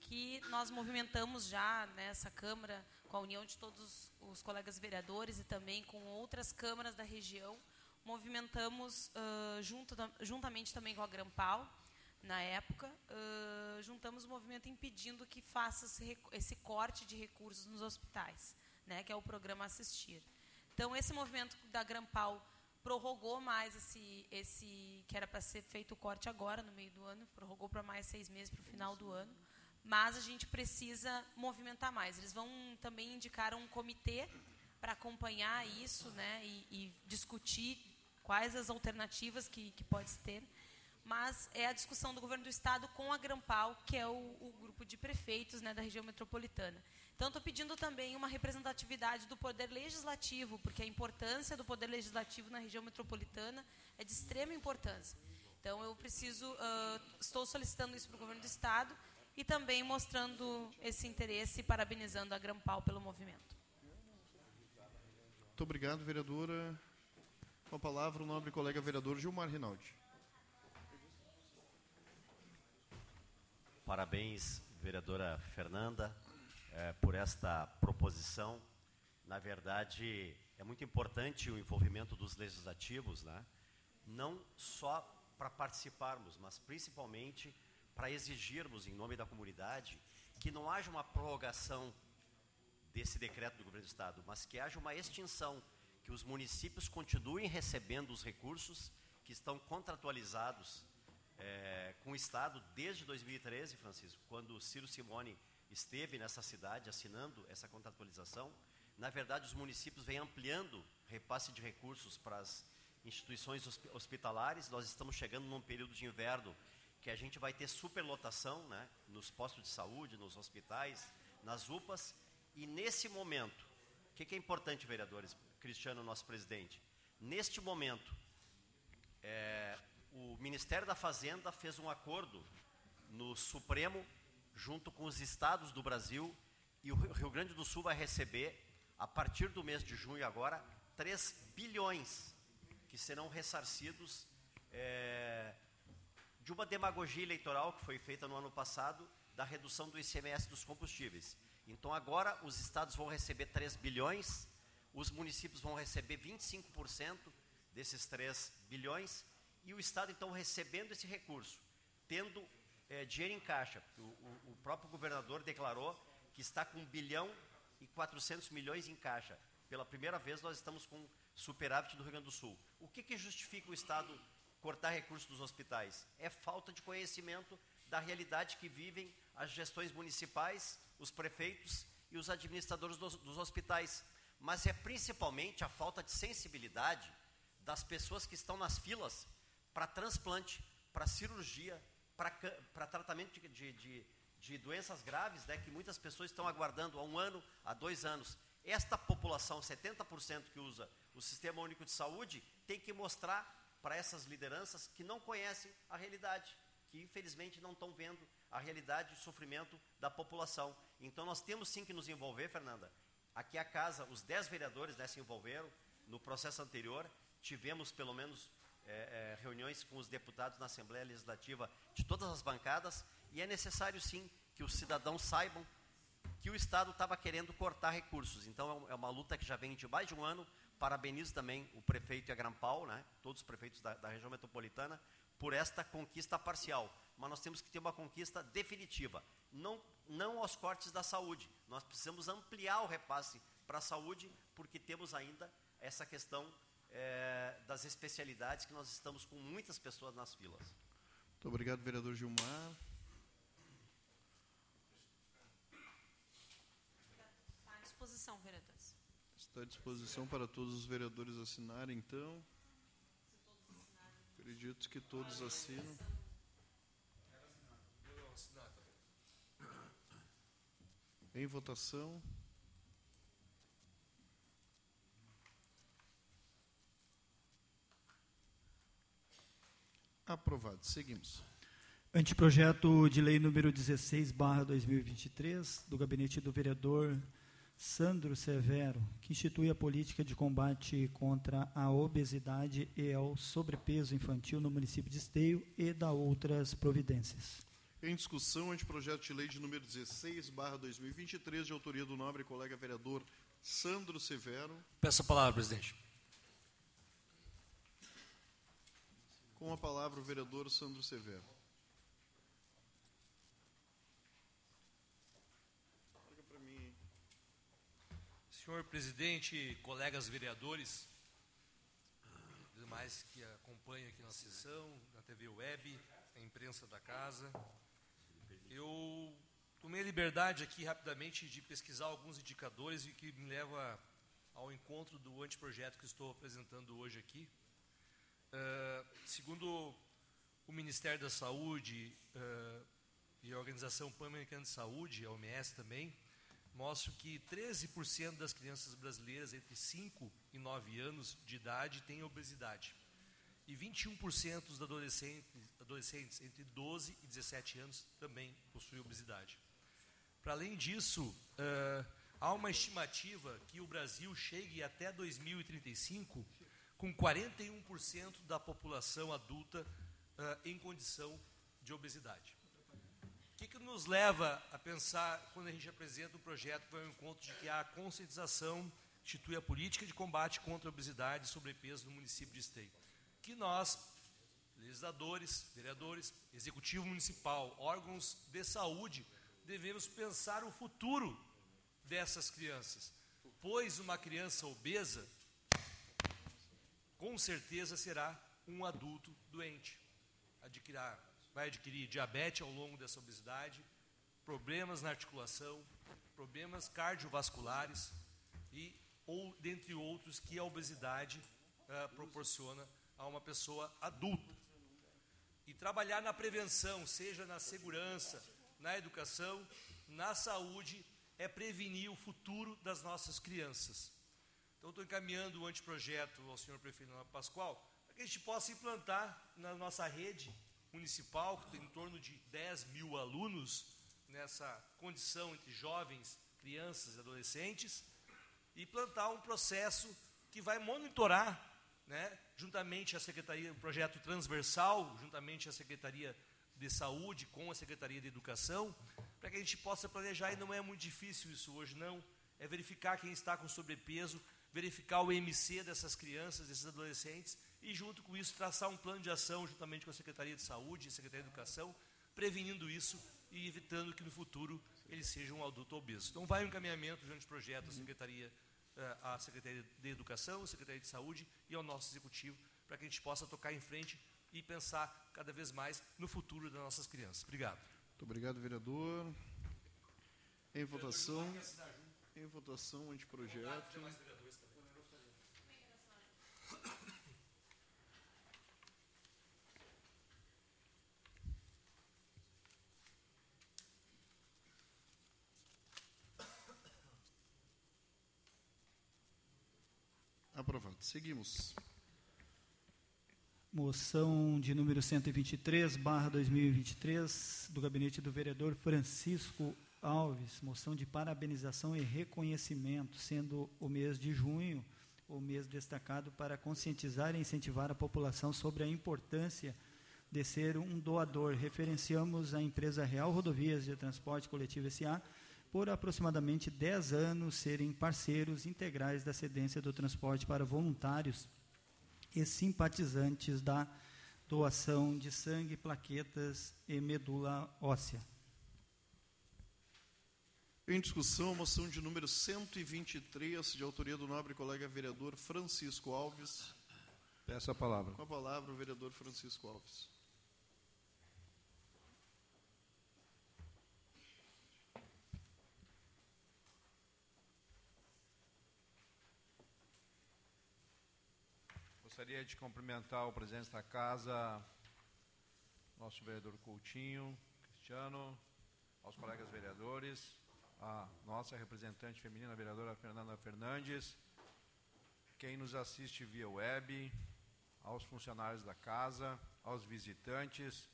que nós movimentamos já nessa Câmara com a união de todos os colegas vereadores e também com outras câmaras da região, movimentamos uh, junto, juntamente também com a Grampal, na época, uh, juntamos o movimento impedindo que faça esse, esse, corte de recursos nos hospitais, né, que é o programa Assistir. Então, esse movimento da Grampal prorrogou mais esse, esse que era para ser feito o corte agora, no meio do ano, prorrogou para mais seis meses para o final do ano mas a gente precisa movimentar mais. Eles vão também indicar um comitê para acompanhar isso né, e, e, discutir quais as alternativas que, que pode ter. Mas é a discussão do governo do Estado com a Grampal, que é o, o grupo de prefeitos né, da região metropolitana. Então, estou pedindo também uma representatividade do Poder Legislativo, porque a importância do Poder Legislativo na região metropolitana é de extrema importância. Então, eu preciso, uh, estou solicitando isso para o governo do Estado, e também mostrando esse interesse e parabenizando a Grampal pelo movimento. Muito obrigado, vereadora. Com a palavra, o nobre colega vereador Gilmar Rinaldi. Parabéns, vereadora Fernanda, é, por esta proposição. Na verdade, é muito importante o envolvimento dos legislativos, né? não só para participarmos, mas principalmente para exigirmos, em nome da comunidade, que não haja uma prorrogação desse decreto do governo do Estado, mas que haja uma extinção, que os municípios continuem recebendo os recursos que estão contratualizados é, com o Estado desde 2013, Francisco, quando Ciro Simone esteve nessa cidade assinando essa contratualização. Na verdade, os municípios vêm ampliando repasse de recursos para as instituições hospitalares. Nós estamos chegando num período de inverno que a gente vai ter superlotação né, nos postos de saúde, nos hospitais, nas UPAs, e nesse momento, o que, que, é importante, vereadores, Cristiano, nosso presidente? Neste momento, é, o Ministério da Fazenda fez um acordo no Supremo, junto com os estados do Brasil, e o Rio Grande do Sul vai receber, a partir do mês de junho agora, 3 bilhões que serão ressarcidos é, de uma demagogia eleitoral que foi feita no ano passado da redução do ICMS dos combustíveis. Então agora os estados vão receber 3 bilhões, os municípios vão receber 25% desses 3 bilhões e o estado então recebendo esse recurso, tendo é, dinheiro em caixa. O, o, o, próprio governador declarou que está com 1 bilhão e 400 milhões em caixa. Pela primeira vez nós estamos com superávit do Rio Grande do Sul. O que, que justifica o estado cortar recursos dos hospitais? É falta de conhecimento da realidade que vivem as gestões municipais, os prefeitos e os administradores dos, dos hospitais. Mas é principalmente a falta de sensibilidade das pessoas que estão nas filas para transplante, para cirurgia, para tratamento de, de, de, de, doenças graves, né, que muitas pessoas estão aguardando há um ano, há dois anos. Esta população, 70% que usa o Sistema Único de Saúde, tem que mostrar para essas lideranças que não conhecem a realidade, que infelizmente não estão vendo a realidade e o sofrimento da população. Então nós temos sim que nos envolver, Fernanda. Aqui a casa, os 10 vereadores né, se envolveram no processo anterior, tivemos pelo menos é, é, reuniões com os deputados na Assembleia Legislativa de todas as bancadas, e é necessário sim que os cidadãos saibam que o Estado estava querendo cortar recursos. Então é uma luta que já vem de mais de um ano. Parabenizo também o prefeito Agrampal, né, todos os prefeitos da, da região metropolitana, por esta conquista parcial. Mas nós temos que ter uma conquista definitiva. Não, não aos cortes da saúde. Nós precisamos ampliar o repasse para a saúde, porque temos ainda essa questão é, das especialidades que nós estamos com muitas pessoas nas filas. Muito obrigado, vereador Gilmar. Está à disposição, vereadores. Está à disposição para todos os vereadores assinarem, então. Acredito que todos assinam. Em votação. Aprovado. Seguimos. Anteprojeto de lei número 16, barra 2023, do gabinete do vereador Sandro Severo, que institui a política de combate contra a obesidade e ao sobrepeso infantil no município de Esteio e da outras providências. Em discussão, anteprojeto de lei de número 16, barra 2023, de autoria do nobre colega vereador Sandro Severo. Peço a palavra, presidente. Com a palavra o vereador Sandro Severo. Senhor presidente, colegas vereadores, demais que acompanham aqui na sessão, na TV Web, a imprensa da casa, eu tomei a liberdade aqui rapidamente de pesquisar alguns indicadores e que me leva ao encontro do anteprojeto que estou apresentando hoje aqui. Uh, segundo o Ministério da Saúde uh, e a Organização Pan-Americana de Saúde, a OMS também, mostra que 13% das crianças brasileiras entre 5 e 9 anos de idade têm obesidade. E 21% dos adolescentes, adolescentes entre 12 e 17 anos também possuem obesidade. Para além disso, uh, há uma estimativa que o Brasil chegue até 2035 com 41% da população adulta uh, em condição de obesidade. Que, que nos leva a pensar, quando a gente apresenta um projeto que vai ao encontro de que a conscientização institui a política de combate contra a obesidade e sobrepeso no município de Esteio? Que nós, legisladores, vereadores, executivo municipal, órgãos de saúde, devemos pensar o futuro dessas crianças, pois uma criança obesa com certeza será um adulto doente. Adquirirá, vai adquirir diabetes ao longo dessa obesidade, problemas na articulação, problemas cardiovasculares e ou dentre outros que a obesidade uh, proporciona a uma pessoa adulta. E trabalhar na prevenção, seja na segurança, na educação, na saúde, é prevenir o futuro das nossas crianças. Então, estou encaminhando o anteprojeto ao senhor prefeito Pascoal, para que a gente possa implantar na nossa rede municipal, que tem em torno de 10 mil alunos, nessa condição entre jovens, crianças e adolescentes, e implantar um processo que vai monitorar, né, juntamente à Secretaria, um projeto transversal, juntamente à Secretaria de Saúde com a Secretaria de Educação, para que a gente possa planejar, e não é muito difícil isso hoje, não, é verificar quem está com sobrepeso, verificar o MC dessas crianças, desses adolescentes, e junto com isso traçar um plano de ação juntamente com a Secretaria de Saúde e a Secretaria de Educação, prevenindo isso e evitando que no futuro ele seja um adulto obeso. Então vai um encaminhamento durante o projeto à Secretaria, eh, à Secretaria de Educação, à Secretaria de Saúde e ao nosso Executivo, para que a gente possa tocar em frente e pensar cada vez mais no futuro das nossas crianças. Obrigado. Muito obrigado, vereador. Em votação. Em votação, anteprojeto. Aprovado. Seguimos. Moção de número 123, barra 2023, do gabinete do vereador Francisco Alves. Moção de parabenização e reconhecimento, sendo o mês de junho o mês destacado para conscientizar e incentivar a população sobre a importância de ser um doador. Referenciamos a empresa Real Rodovias de Transporte Coletivo SA por aproximadamente 10 anos serem parceiros integrais da cedência do transporte para voluntários e simpatizantes da doação de sangue, plaquetas e medula óssea. Em discussão, a moção de número 123, de autoria do nobre colega vereador Francisco Alves. Peço a palavra. Com a palavra, o vereador Francisco Alves. Gostaria de cumprimentar o presidente da casa, nosso vereador Coutinho, Cristiano, aos colegas vereadores, a nossa representante feminina, a vereadora Fernanda Fernandes, quem nos assiste via web, aos funcionários da casa, aos visitantes,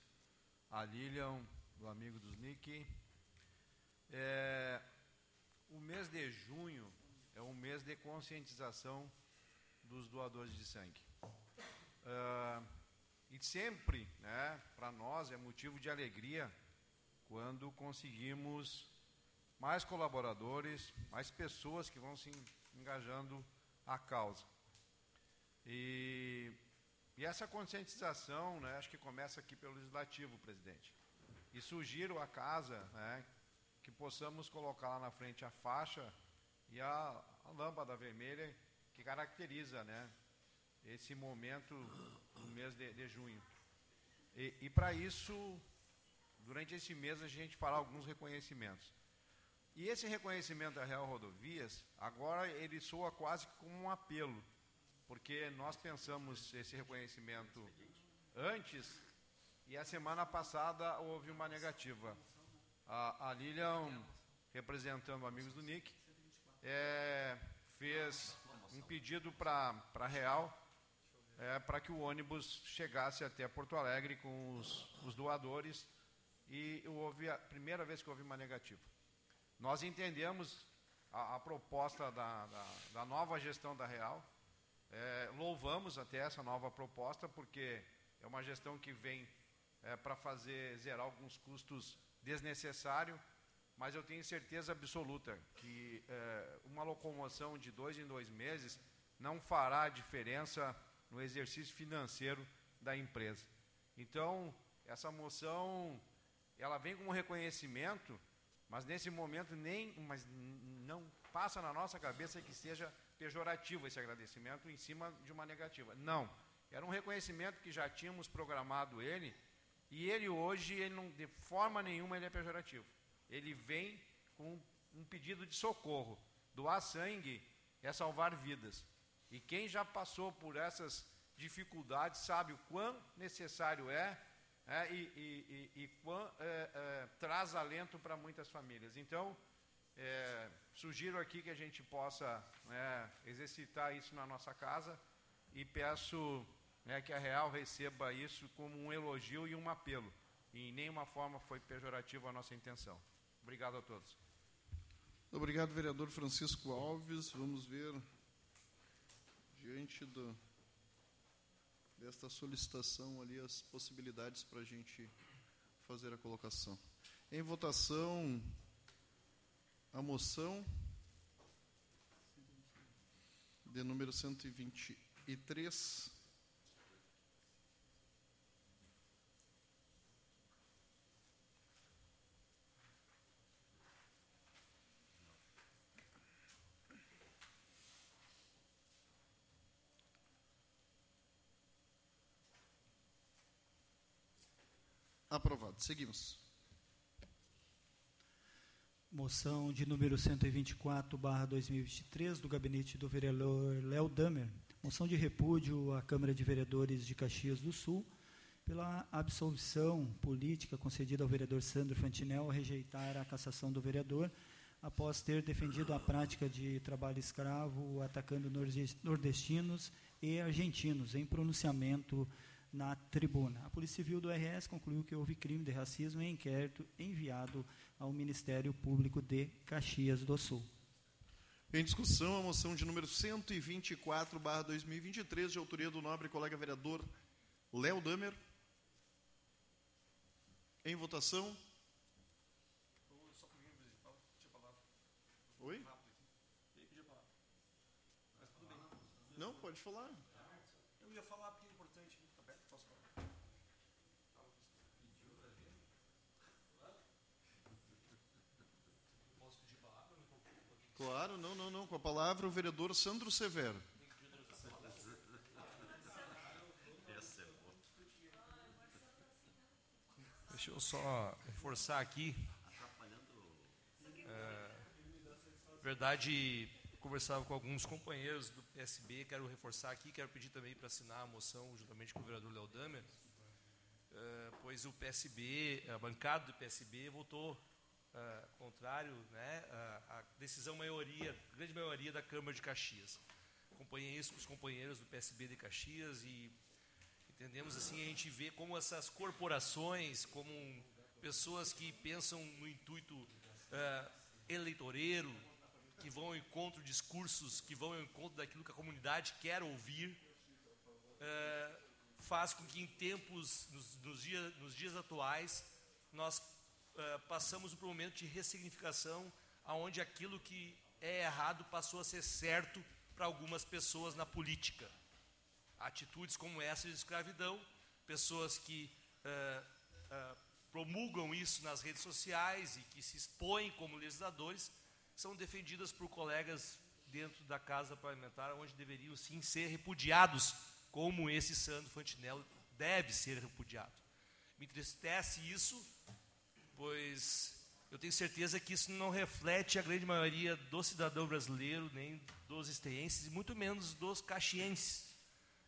a Lilian, do amigo dos Nick. É, o mês de junho é um mês de conscientização dos doadores de sangue. Uh, e sempre, né, para nós, é motivo de alegria quando conseguimos mais colaboradores, mais pessoas que vão se engajando à causa. E, e essa conscientização, né, acho que começa aqui pelo legislativo, presidente. E sugiro à casa né, que possamos colocar lá na frente a faixa e a, a lâmpada vermelha que caracteriza né, esse momento no mês de, de junho. E, e para isso, durante esse mês, a gente fará alguns reconhecimentos. E esse reconhecimento da Real Rodovias, agora ele soa quase como um apelo, porque nós pensamos esse reconhecimento antes e a semana passada houve uma negativa. A, a Lilian, representando amigos do NIC, é, fez um pedido para a Real é, para que o ônibus chegasse até Porto Alegre com os, os doadores e houve a primeira vez que houve uma negativa. Nós entendemos a, a proposta da, da, da, nova gestão da Real, é, louvamos até essa nova proposta, porque é uma gestão que vem é, para fazer zerar alguns custos desnecessários, mas eu tenho certeza absoluta que é, uma locomoção de dois em dois meses não fará diferença no exercício financeiro da empresa. Então, essa moção, ela vem como reconhecimento, mas nesse momento nem, mas não passa na nossa cabeça que seja pejorativo esse agradecimento em cima de uma negativa. Não, era um reconhecimento que já tínhamos programado ele, e ele hoje, ele não, de forma nenhuma, ele é pejorativo. Ele vem com um pedido de socorro. Doar sangue é salvar vidas. E quem já passou por essas dificuldades sabe o quão necessário é, é e, e, e, e quão é, é, traz alento para muitas famílias. Então, é, sugiro aqui que a gente possa né, exercitar isso na nossa casa e peço né, que a Real receba isso como um elogio e um apelo. E em nenhuma forma foi pejorativa a nossa intenção. Obrigado a todos. Obrigado, vereador Francisco Alves. Vamos ver diante do, desta solicitação ali as possibilidades para a gente fazer a colocação. Em votação, a moção de número 123. Aprovado. Seguimos. Moção de número 124, barra 2023, do gabinete do vereador Léo Damer. Moção de repúdio à Câmara de Vereadores de Caxias do Sul pela absolvição política concedida ao vereador Sandro Fantinel ao rejeitar a cassação do vereador após ter defendido a prática de trabalho escravo atacando nordestinos e argentinos em pronunciamento na tribuna. A Polícia Civil do RS concluiu que houve crime de racismo em inquérito enviado ao Ministério Público de Caxias do Sul. Em discussão, a moção de número 124, barra 2023, de autoria do nobre colega vereador Léo Damer. Em votação. Oi? Não, pode falar. Eu ia falar porque é importante. Tá aberto? Posso falar? Posso pedir palavra? Claro, não, não, não. Com a palavra o vereador Sandro Severo. Deixa eu só reforçar aqui. É, verdade, conversava com alguns companheiros do PSB, quero reforçar aqui, quero pedir também para assinar a moção juntamente com o vereador Léo Damer, é, pois o PSB, a bancada do PSB votou é, contrário né, à decisão maioria, grande maioria da Câmara de Caxias. Acompanhei isso com os companheiros do PSB de Caxias e entendemos assim, a gente vê como essas corporações, como pessoas que pensam no intuito uh, eleitoreiro, que vão ao encontro de discursos, que vão ao encontro daquilo que a comunidade quer ouvir, uh, faz com que em tempos, nos, nos, nos dias atuais, nós uh, passamos por um momento de ressignificação, aonde aquilo que é errado passou a ser certo para algumas pessoas na política. Atitudes como essa de escravidão, pessoas que uh, uh, promulgam isso nas redes sociais e que se expõem como legisladores, são defendidas por colegas dentro da casa parlamentar, onde deveriam sim ser repudiados, como esse Sandro Fantinello deve ser repudiado. Me entristece isso, pois eu tenho certeza que isso não reflete a grande maioria do cidadão brasileiro, nem dos esteenses, e muito menos dos caxienses,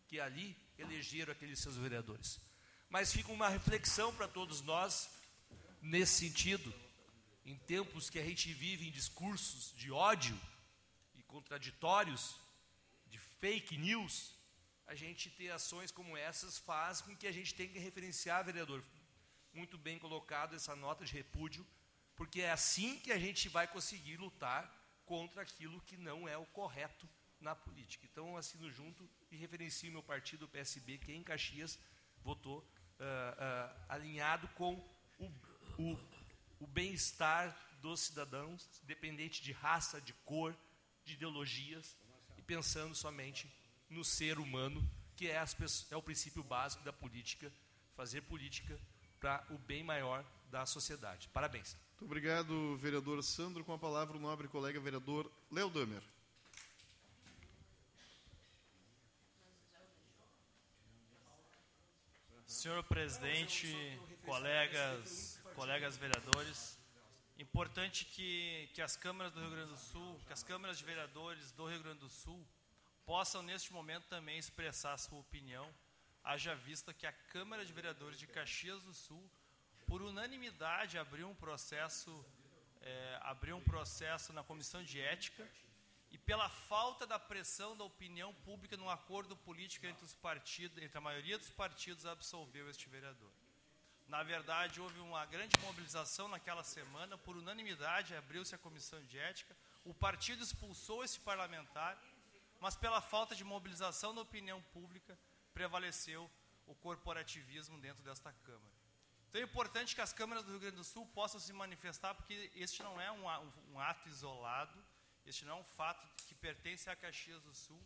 que ali elegeram aqueles seus vereadores. Mas fica uma reflexão para todos nós, nesse sentido, em tempos que a gente vive em discursos de ódio e contraditórios, de fake news, a gente ter ações como essas faz com que a gente tenha que referenciar, vereador, muito bem colocado essa nota de repúdio, porque é assim que a gente vai conseguir lutar contra aquilo que não é o correto na política. Então, assino junto e referencio meu partido, o PSB, que em Caxias votou uh, uh, alinhado com o, o o bem-estar dos cidadãos, dependente de raça, de cor, de ideologias, e pensando somente no ser humano, que é, as, é o princípio básico da política, fazer política para o bem maior da sociedade. Parabéns. Muito obrigado, vereador Sandro. Com a palavra, o nobre colega vereador Léo Damer. Senhor presidente, colegas, colegas vereadores, importante que, que as câmaras do Rio Grande do Sul, que as câmaras de vereadores do Rio Grande do Sul possam neste momento também expressar sua opinião, haja vista que a Câmara de Vereadores de Caxias do Sul, por unanimidade, abriu um processo, é, abriu um processo na Comissão de Ética e pela falta da pressão da opinião pública num acordo político entre os partidos, entre a maioria dos partidos, absolveu este vereador. Na verdade, houve uma grande mobilização naquela semana, por unanimidade, abriu-se a comissão de ética, o partido expulsou esse parlamentar, mas pela falta de mobilização da opinião pública, prevaleceu o corporativismo dentro desta Câmara. Então é importante que as câmaras do Rio Grande do Sul possam se manifestar, porque este não é um, um ato isolado, este não é um fato que pertence a Caxias do Sul,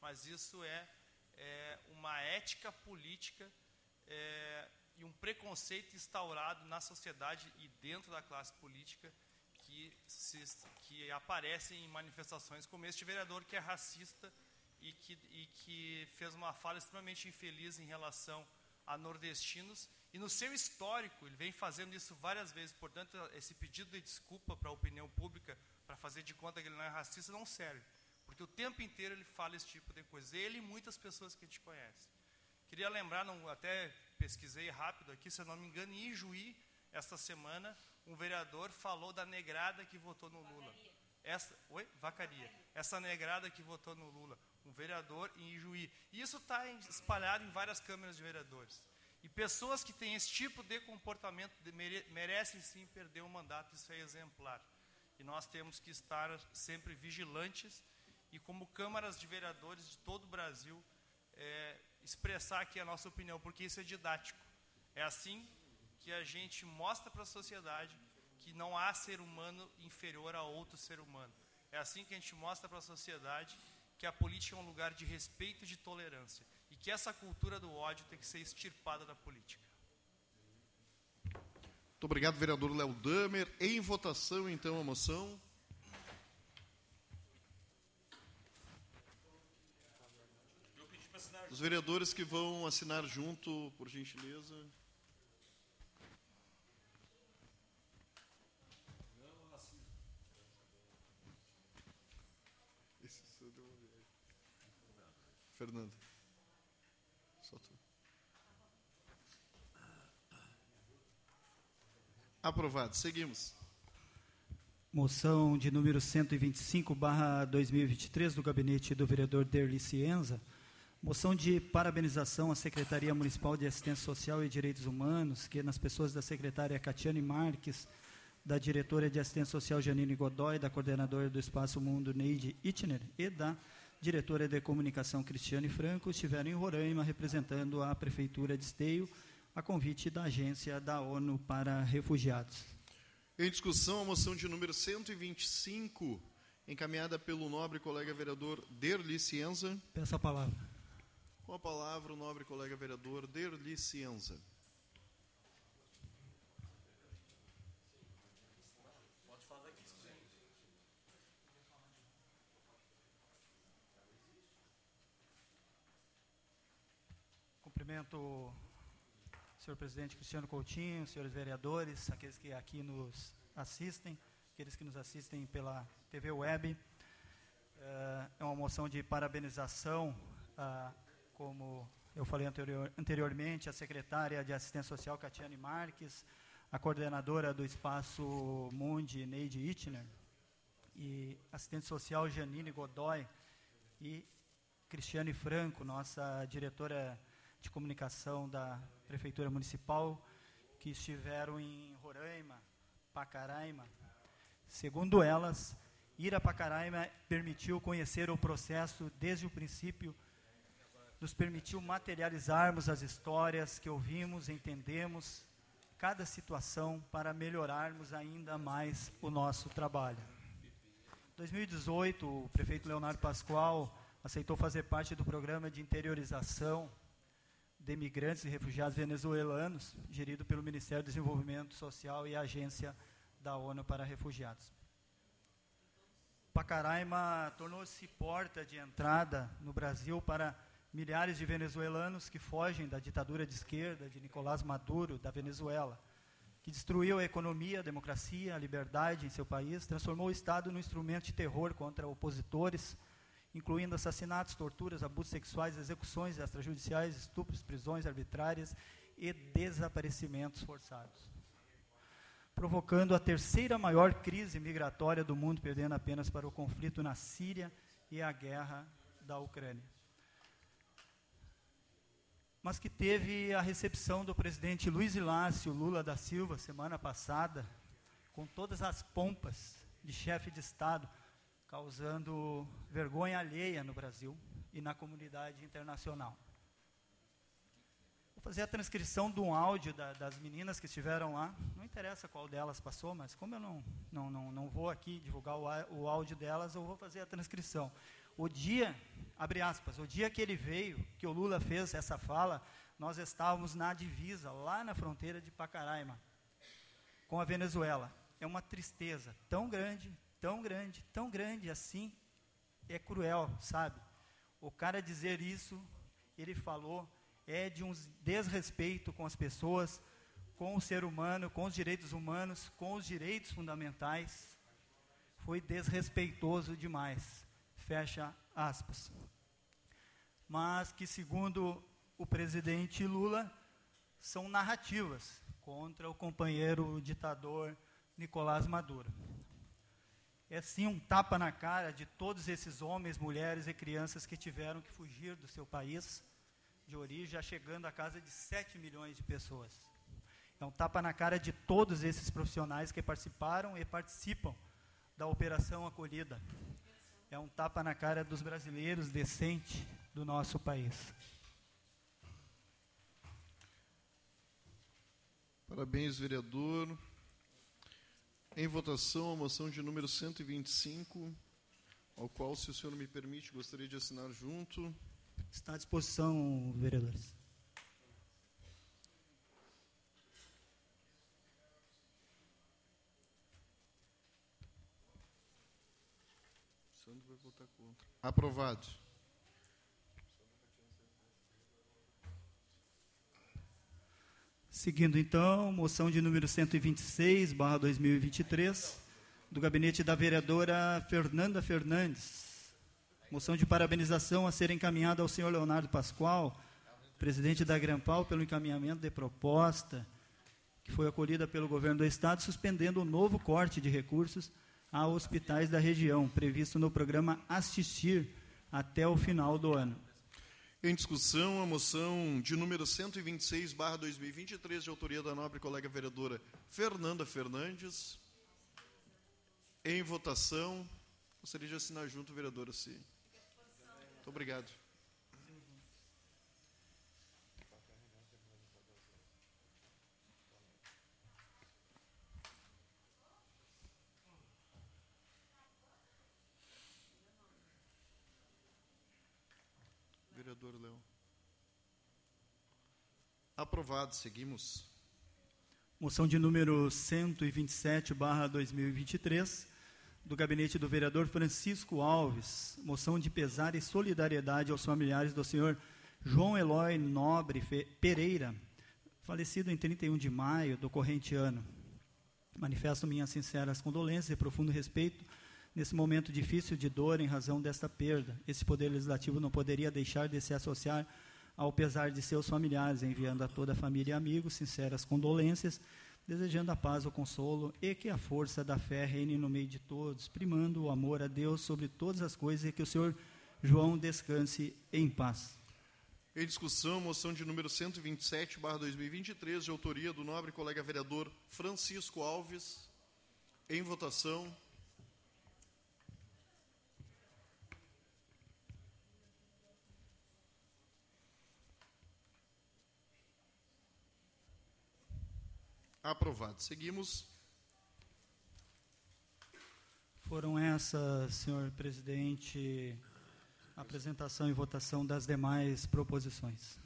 mas isso é, é uma ética política é, e um preconceito instaurado na sociedade e dentro da classe política que, se, que aparecem em manifestações como este vereador que é racista e que, e que fez uma fala extremamente infeliz em relação a nordestinos e no seu histórico ele vem fazendo isso várias vezes. Portanto, esse pedido de desculpa para a opinião pública, para fazer de conta que ele não é racista, não serve. Porque o tempo inteiro ele fala esse tipo de coisa. Ele e muitas pessoas que a gente conhece. Queria lembrar, não, até pesquisei rápido aqui, se eu não me engano, em Ijuí, esta semana, um vereador falou da negrada que votou no Lula. Essa, oi? Vacaria. Essa negrada que votou no Lula. Um vereador em Ijuí. E isso está espalhado em várias câmeras de vereadores. E pessoas que têm esse tipo de comportamento merecem sim perder o mandato, isso é exemplar. E nós temos que estar sempre vigilantes e, como câmaras de vereadores de todo o Brasil, é, expressar aqui a nossa opinião, porque isso é didático. É assim que a gente mostra para a sociedade que não há ser humano inferior a outro ser humano. É assim que a gente mostra para a sociedade que a política é um lugar de respeito e de tolerância e que essa cultura do ódio tem que ser extirpada da política. Muito obrigado, vereador Léo Damer. Em votação, então, a moção. Os vereadores que vão assinar junto, por gentileza. Fernando. Só tu. Aprovado. Seguimos. Moção de número 125, barra 2023, do gabinete do vereador Derli Cienza. Moção de parabenização à Secretaria Municipal de Assistência Social e Direitos Humanos, que nas pessoas da secretária Catiane Marques, da diretora de Assistência Social Janine Godoy, da coordenadora do Espaço Mundo Neide Itner e da diretora de comunicação Cristiane Franco, estiveram em Roraima representando a Prefeitura de Esteio, a convite da Agência da ONU para Refugiados. Em discussão, a moção de número 125, encaminhada pelo nobre colega vereador Derli Cienza. Peço a palavra. Com a palavra, o nobre colega vereador Derli Cienza. Cumprimento o senhor presidente Cristiano Coutinho, senhores vereadores, aqueles que aqui nos assistem, aqueles que nos assistem pela TV Web. Eh, é uma moção de parabenização, ah, como eu falei anterior, anteriormente, a secretária de Assistência Social, Catiane Marques, a coordenadora do Espaço Mundi, Neide Itner, e assistente social Janine Godoy e Cristiane Franco, nossa diretora de comunicação da Prefeitura Municipal, que estiveram em Roraima, Pacaraima. Segundo elas, ir a Pacaraima permitiu conhecer o processo desde o princípio, nos permitiu materializarmos as histórias que ouvimos, entendemos cada situação para melhorarmos ainda mais o nosso trabalho. Em 2018, o prefeito Leonardo Pascoal aceitou fazer parte do programa de interiorização de imigrantes e refugiados venezuelanos, gerido pelo Ministério do Desenvolvimento Social e a Agência da ONU para Refugiados. Pacaraima tornou-se porta de entrada no Brasil para milhares de venezuelanos que fogem da ditadura de esquerda de Nicolás Maduro, da Venezuela, que destruiu a economia, a democracia, a liberdade em seu país, transformou o Estado num instrumento de terror contra opositores, incluindo assassinatos, torturas, abusos sexuais, execuções extrajudiciais, estupros, prisões arbitrárias e desaparecimentos forçados. Provocando a terceira maior crise migratória do mundo, perdendo apenas para o conflito na Síria e a guerra da Ucrânia. Mas que teve a recepção do presidente Luiz Inácio Lula da Silva semana passada, com todas as pompas de chefe de Estado, causando vergonha alheia no Brasil e na comunidade internacional. Vou fazer a transcrição de um áudio da, das meninas que estiveram lá. Não interessa qual delas passou, mas como eu não, não, não, não vou aqui divulgar o, o áudio delas, eu vou fazer a transcrição. O dia, abre aspas, o dia que ele veio, que o Lula fez essa fala, nós estávamos na divisa, lá na fronteira de Pacaraima, com a Venezuela. É uma tristeza tão grande, tão grande, tão grande assim, é cruel, sabe? O cara dizer isso, ele falou, é de um desrespeito com as pessoas, com o ser humano, com os direitos humanos, com os direitos fundamentais. Foi desrespeitoso demais. Fecha aspas. Mas que, segundo o presidente Lula, são narrativas contra o companheiro ditador Nicolás Maduro. É sim um tapa na cara de todos esses homens, mulheres e crianças que tiveram que fugir do seu país de origem, chegando a casa de 7 milhões de pessoas. É um tapa na cara de todos esses profissionais que participaram e participam da Operação Acolhida. É um tapa na cara dos brasileiros decente do nosso país. Parabéns, vereador. Em votação, a moção de número 125, ao qual, se o senhor me permite, gostaria de assinar junto. Está à disposição, vereadores. Sandro vai votar contra. Aprovado. Seguindo então, moção de número 126, barra 2023, do gabinete da vereadora Fernanda Fernandes. Moção de parabenização a ser encaminhada ao senhor Leonardo Pascoal, presidente da Grampal, pelo encaminhamento de proposta que foi acolhida pelo governo do estado, suspendendo o novo corte de recursos a hospitais da região, previsto no programa Assistir até o final do ano. Em discussão, a moção de número 126, barra 2023, de autoria da nobre colega vereadora Fernanda Fernandes. Em votação, gostaria de assinar junto, vereadora, se. Muito obrigado. Léo. Aprovado. Seguimos. Moção de número 127, barra 2023, do gabinete do vereador Francisco Alves. Moção de pesar e solidariedade aos familiares do senhor João Eloy Nobre Pereira, falecido em 31 de maio do corrente ano. Manifesto minhas sinceras condolências e profundo respeito nesse momento difícil de dor em razão desta perda. Esse Poder Legislativo não poderia deixar de se associar ao pesar de seus familiares, enviando a toda a família e amigos sinceras condolências, desejando a paz, o consolo e que a força da fé reine no meio de todos, primando o amor a Deus sobre todas as coisas e que o Senhor João descanse em paz. Em discussão, moção de número 127, barra 2023, de autoria do nobre colega vereador Francisco Alves. Em votação. Aprovado. Seguimos. Foram essas, senhor presidente, apresentação e votação das demais proposições.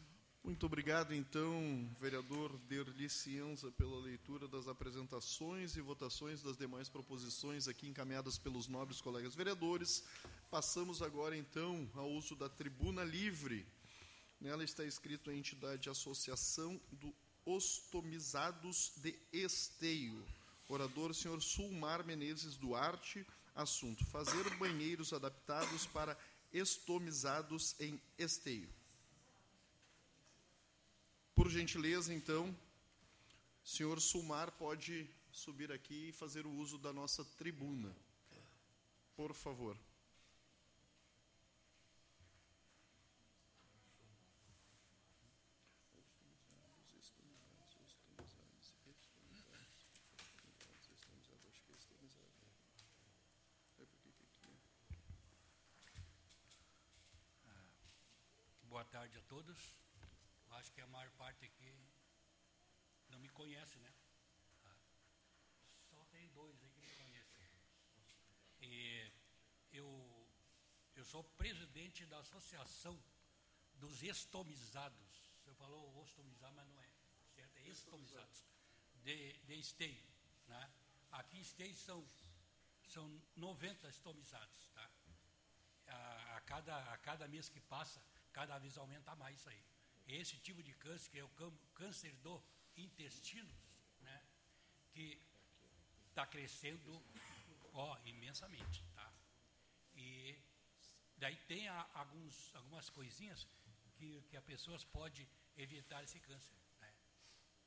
Muito obrigado, então, vereador Derli Cienza, pela leitura das apresentações e votações das demais proposições aqui encaminhadas pelos nobres colegas vereadores. Passamos agora, então, ao uso da tribuna livre. Nela está escrito a entidade Associação do Ostomizados de Esteio. Orador, senhor Sulmar Menezes Duarte. Assunto: fazer banheiros adaptados para estomizados em esteio. Por gentileza, então, senhor Sulmar pode subir aqui e fazer o uso da nossa tribuna. Por favor. Tarde a todos. Acho que a maior parte aqui não me conhece, né? Só tem dois aí que me conhecem. E eu, eu sou presidente da Associação dos Estomizados. Você falou ostomizar, mas não é. Certo? É estomizados. De, de esteio. Né? Aqui em esteio são, são 90 estomizados. Tá? A, a, cada, a cada mês que passa, cada vez aumenta mais isso aí. esse tipo de câncer, que é o câncer do intestino, né? Que está crescendo ó, imensamente, tá? E daí tem a, alguns, algumas coisinhas que, que a pessoa pode evitar esse câncer. Né?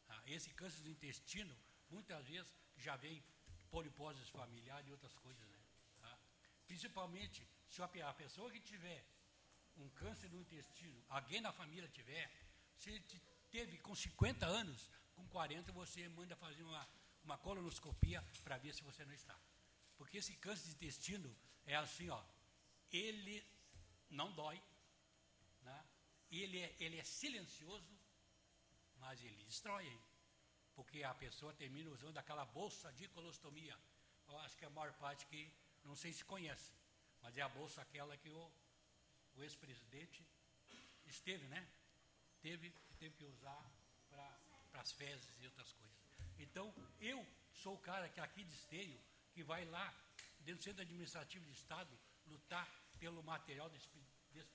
Ah, esse câncer do intestino, muitas vezes, já vem poliposes familiares e outras coisas. Né? Tá? Principalmente se a pessoa que tiver um câncer no intestino, alguém na família tiver, se teve com 50 anos, com 40 você manda fazer uma, uma colonoscopia para ver se você não está. Porque esse câncer de intestino é assim, ó, ele não dói, né? ele, é, ele é silencioso, mas ele destrói, hein? porque a pessoa termina usando aquela bolsa de colostomia. Eu acho que a maior parte que não sei se conhece, mas é a bolsa aquela que o, o ex-presidente esteve, né? Teve, teve que usar para as fezes e outras coisas. Então, eu sou o cara que aqui de esteio, que vai lá, dentro do Centro Administrativo de Estado, lutar pelo material desse, desse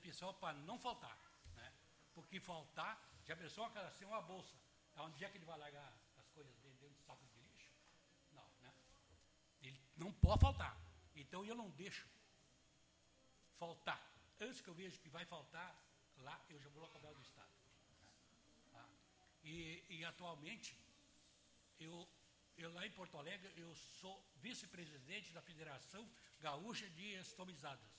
pessoal, para não faltar. Né? Porque faltar, já pensou uma cara assim, uma bolsa. Onde é que ele vai largar as coisas dentro do saco de lixo? Não, né? Ele não pode faltar. Então eu não deixo faltar. Antes que eu veja que vai faltar, lá eu já vou cobrar do Estado. Tá? E, e, atualmente, eu, eu lá em Porto Alegre, eu sou vice-presidente da Federação Gaúcha de Estomizadas.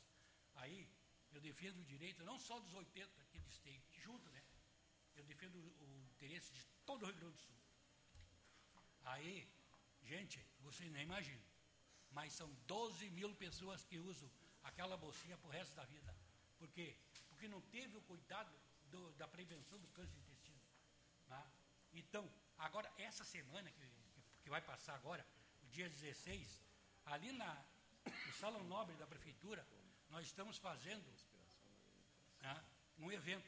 Aí eu defendo o direito não só dos 80 aqui de Esteio, junto, né? Eu defendo o interesse de todo o Rio Grande do Sul. Aí, gente, vocês nem imaginam, mas são 12 mil pessoas que usam aquela bolsinha para o resto da vida. Por quê? Porque não teve o cuidado do, da prevenção do câncer de intestino. Né? Então, agora, essa semana que, que vai passar agora, o dia 16, ali na, no Salão Nobre da Prefeitura, nós estamos fazendo né, um evento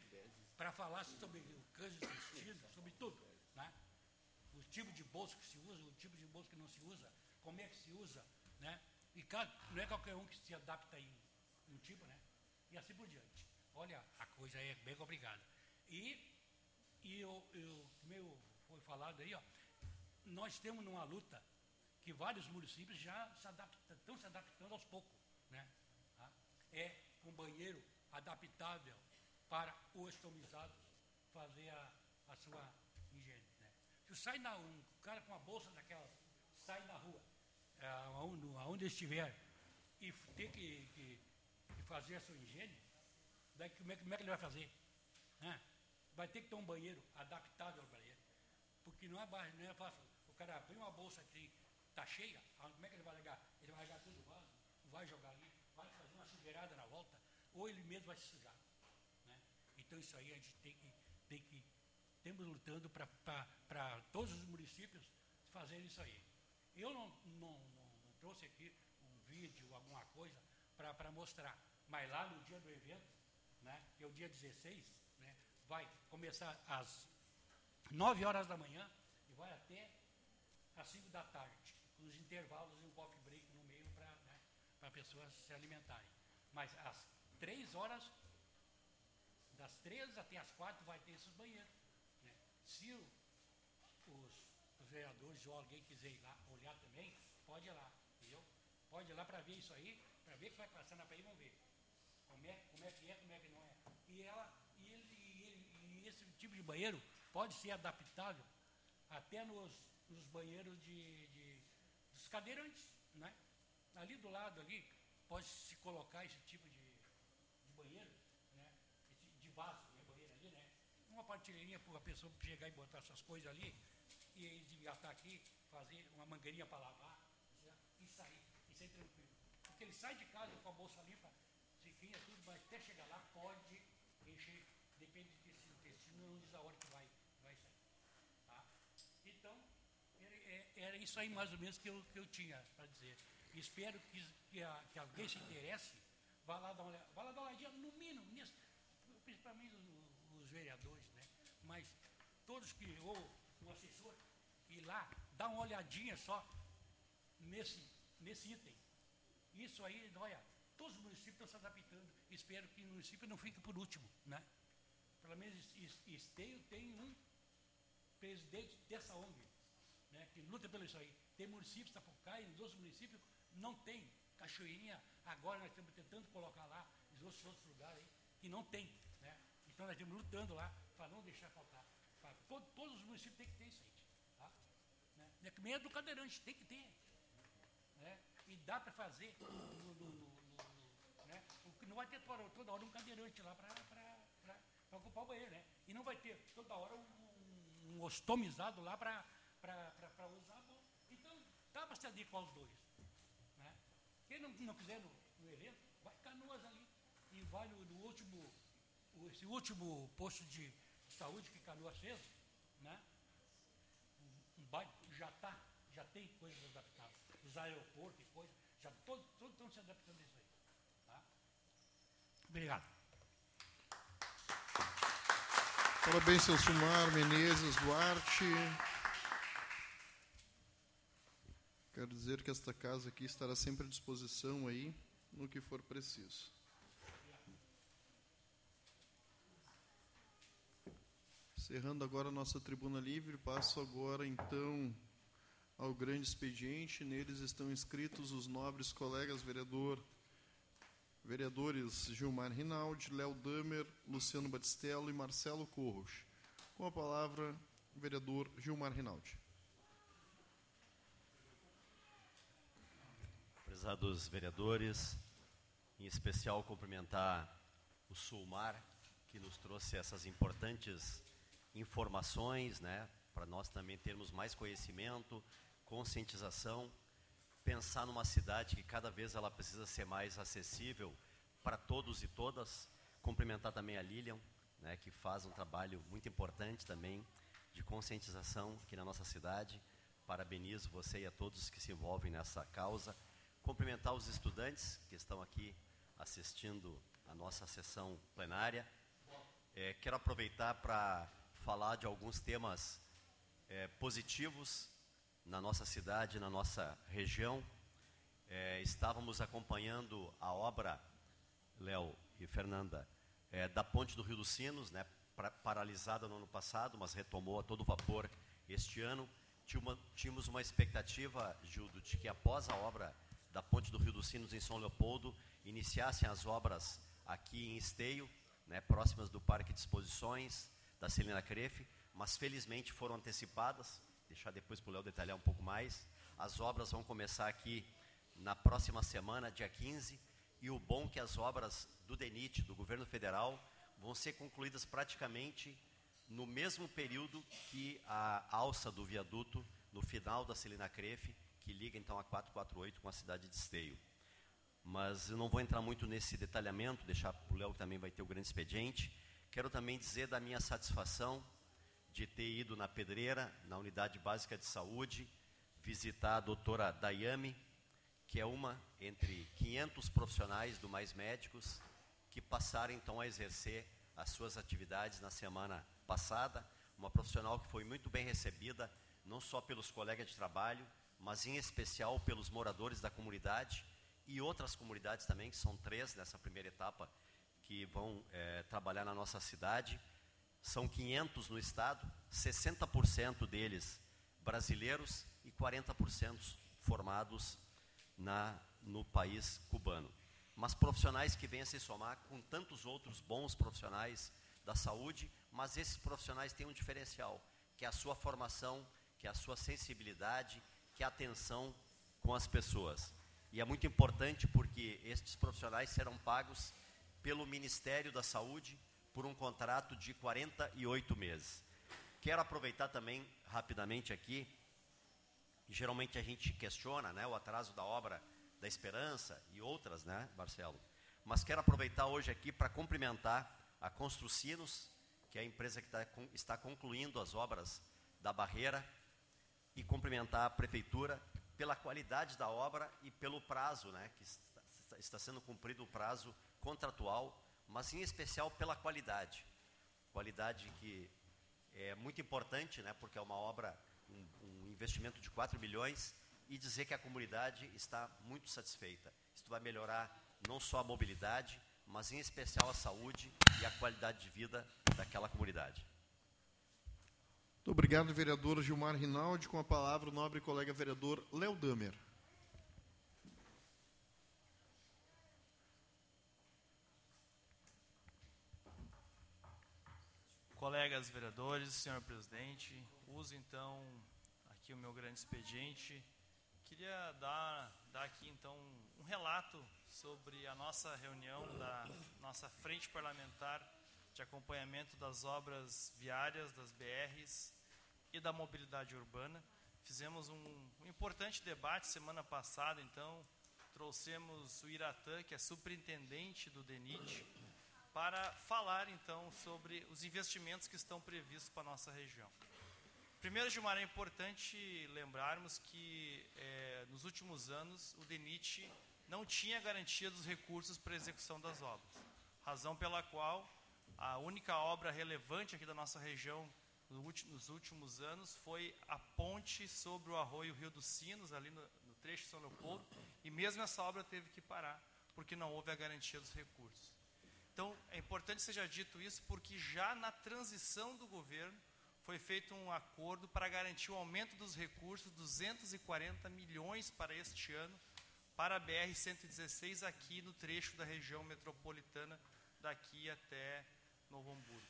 para falar sobre o câncer de intestino, sobre tudo. Né? O tipo de bolsa que se usa, o tipo de bolsa que não se usa, como é que se usa, né? E cada, não é qualquer um que se adapta em um tipo, né? E assim por diante. Olha, a coisa é bem complicada. E, e eu, eu, foi falado aí, ó, nós temos numa luta que vários municípios já se adaptam, estão se adaptando aos poucos, né? Tá? É um banheiro adaptável para os estomizados fazer a, a sua higiene. Né? Se sai na, um cara com uma bolsa daquela, sai na rua, aonde, aonde estiver, e ter que, que, que, fazer a sua higiene, daí como é, como é que ele vai fazer? Vai ter que ter um banheiro adaptável para ele. Porque não é, não é fácil. O cara abrir uma bolsa que está cheia, como é que ele vai largar? Ele vai largar tudo o vaso, vai jogar ali, vai fazer uma sujeirada na volta, ou ele mesmo vai se sujar. Né? Então isso aí a gente tem que, tem que temos lutando para todos os municípios fazerem isso aí. Eu não, não trouxe aqui um vídeo, alguma coisa, para mostrar. Mas lá no dia do evento, né, que é o dia 16, né, vai começar às 9 horas da manhã e vai até às 5 da tarde, com os intervalos e um coffee break no meio para né, pessoas se alimentarem. Mas às 3 horas, das 3 até as 4 vai ter esses banheiros. Né? Se os vereadores ou alguém quiser ir lá olhar também, pode ir lá? Pode ir lá para ver isso aí, para ver o que vai passar na país, vamos ver. Como é, como é que é, como é que não é. E, ela, e, ele, e, ele, e esse tipo de banheiro pode ser adaptável até nos, nos banheiros de, de, dos cadeirantes, né? Ali do lado ali, pode se colocar esse tipo de, de banheiro, né? De vaso, né? banheiro ali, né? Uma partilheirinha para a pessoa chegar e botar essas coisas ali, e deviam estar aqui, fazer uma mangueirinha para lavar e sair, sair tranquilo. Porque ele sai de casa com a bolsa limpa, sequinha, tudo, mas até chegar lá pode encher, depende do tecido. O tecido não diz a hora que vai, vai sair. Tá? Então, era, é, era, isso aí mais ou menos que eu, que eu tinha para dizer. espero que, que, a, que, alguém se interesse, vá lá dar uma, vá lá dar uma olhadinha, no mínimo, nisso, principalmente os, os vereadores, né? mas todos que, ou um assessor, ir lá, dar uma olhadinha só nesse, nesse item. Isso aí, olha, todos os municípios estão se adaptando. Espero que o município não fique por último, né? pelo menos Esteio tem um presidente dessa ONG, né, que luta pelo isso aí. Tem municípios, Tapucaí, nos outros municípios, não tem. Cachoeirinha, agora nós estamos tentando colocar lá, nos outros, outros lugares aí, que não tem. Né? Então nós estamos lutando lá para não deixar faltar. Todo, todos os municípios têm que ter isso aí. Tá? Né? É que nem do cadeirante, tem que ter. Né? E dá para fazer no, no, no, né? Não vai ter toda hora um cadeirante lá para ocupar o banheiro, né? E não vai ter toda hora um, um ostomizado lá para usar. Então, dá para se adequar aos dois. Né? Quem não, não quiser no, no evento, vai canoas ali e vai no, no último, esse último posto de saúde que Canoas fez, né? Um, um já está, já tem coisas adaptadas. Os aeroportos e coisas, já todos, todos estão se adaptando a isso aí. Tá? Obrigado. Parabéns, seu Sumar Menezes Duarte. Quero dizer que esta casa aqui estará sempre à disposição aí, no que for preciso. Encerrando agora a nossa tribuna livre, passo agora então ao grande expediente. Neles estão inscritos os nobres colegas vereador, vereadores Gilmar Rinaldi, Léo Damer, Luciano Batistello e Marcelo Corros. Com a palavra, vereador Gilmar Rinaldi. Prezados vereadores, em especial cumprimentar o Sulmar, que nos trouxe essas importantes informações, né, para nós também termos mais conhecimento, conscientização, pensar numa cidade que cada vez ela precisa ser mais acessível para todos e todas. Cumprimentar também a Lilian, né, que faz um trabalho muito importante também de conscientização aqui na nossa cidade. Parabenizo você e a todos que se envolvem nessa causa. Cumprimentar os estudantes que estão aqui assistindo a nossa sessão plenária. É, quero aproveitar para falar de alguns temas é, positivos na nossa cidade, na nossa região. É, estávamos acompanhando a obra, Léo e Fernanda, é, da Ponte do Rio dos Sinos, né, pra, paralisada no ano passado, mas retomou a todo vapor este ano. Uma, tínhamos uma expectativa, Gildo, de que após a obra da Ponte do Rio dos Sinos em São Leopoldo, iniciassem as obras aqui em Esteio, né, próximas do Parque de Exposições, da Celina Crefe, mas felizmente foram antecipadas. Deixar depois para o Léo detalhar um pouco mais. As obras vão começar aqui na próxima semana, dia 15, e o bom é que as obras do DENIT, do governo federal, vão ser concluídas praticamente no mesmo período que a alça do viaduto no final da Celina Crefe, que liga então a 448 com a cidade de Esteio. Mas eu não vou entrar muito nesse detalhamento, deixar para o Léo também vai ter o grande expediente. Quero também dizer da minha satisfação de ter ido na Pedreira, na Unidade Básica de Saúde, visitar a doutora Dayame, que é uma entre 500 profissionais do Mais Médicos que passaram então a exercer as suas atividades na semana passada. Uma profissional que foi muito bem recebida, não só pelos colegas de trabalho, mas em especial pelos moradores da comunidade e outras comunidades também, que são três nessa primeira etapa que vão é, trabalhar na nossa cidade. São 500 no estado, 60% deles brasileiros e 40% formados na, no país cubano. Mas profissionais que vêm a se somar com tantos outros bons profissionais da saúde, mas esses profissionais têm um diferencial, que é a sua formação, que é a sua sensibilidade, que é a atenção com as pessoas. E é muito importante porque estes profissionais serão pagos pelo Ministério da Saúde por um contrato de 48 meses. Quero aproveitar também rapidamente aqui, geralmente a gente questiona né, o atraso da obra da Esperança e outras, né, Marcelo? Mas quero aproveitar hoje aqui para cumprimentar a Construcinos, que é a empresa que tá, está concluindo as obras da barreira, e cumprimentar a Prefeitura pela qualidade da obra e pelo prazo, né, que está sendo cumprido o prazo contratual, mas em especial pela qualidade. Qualidade que é muito importante, né, porque é uma obra, um, um investimento de 4 milhões, e dizer que a comunidade está muito satisfeita. Isso vai melhorar não só a mobilidade, mas em especial a saúde e a qualidade de vida daquela comunidade. Muito obrigado, vereador Gilmar Rinaldi. Com a palavra, o nobre colega vereador Léo Damer. Colegas vereadores, senhor presidente, uso então aqui o meu grande expediente. Queria dar, dar aqui então um relato sobre a nossa reunião da nossa frente parlamentar de acompanhamento das obras viárias, das BRs e da mobilidade urbana. Fizemos um, um importante debate semana passada, então trouxemos o Iratã, que é superintendente do DENIT, para falar então sobre os investimentos que estão previstos para a nossa região. Primeiro, Gilmar, é importante lembrarmos que é, nos últimos anos o DENIT não tinha garantia dos recursos para a execução das obras, razão pela qual a única obra relevante aqui da nossa região nos últimos anos foi a ponte sobre o arroio Rio dos Sinos, ali no, no trecho de São Leopoldo, e mesmo essa obra teve que parar, porque não houve a garantia dos recursos. Então, é importante seja dito isso, porque já na transição do governo foi feito um acordo para garantir o aumento dos recursos, 240 milhões para este ano, para a BR-116 aqui no trecho da região metropolitana, daqui até Novo Hamburgo.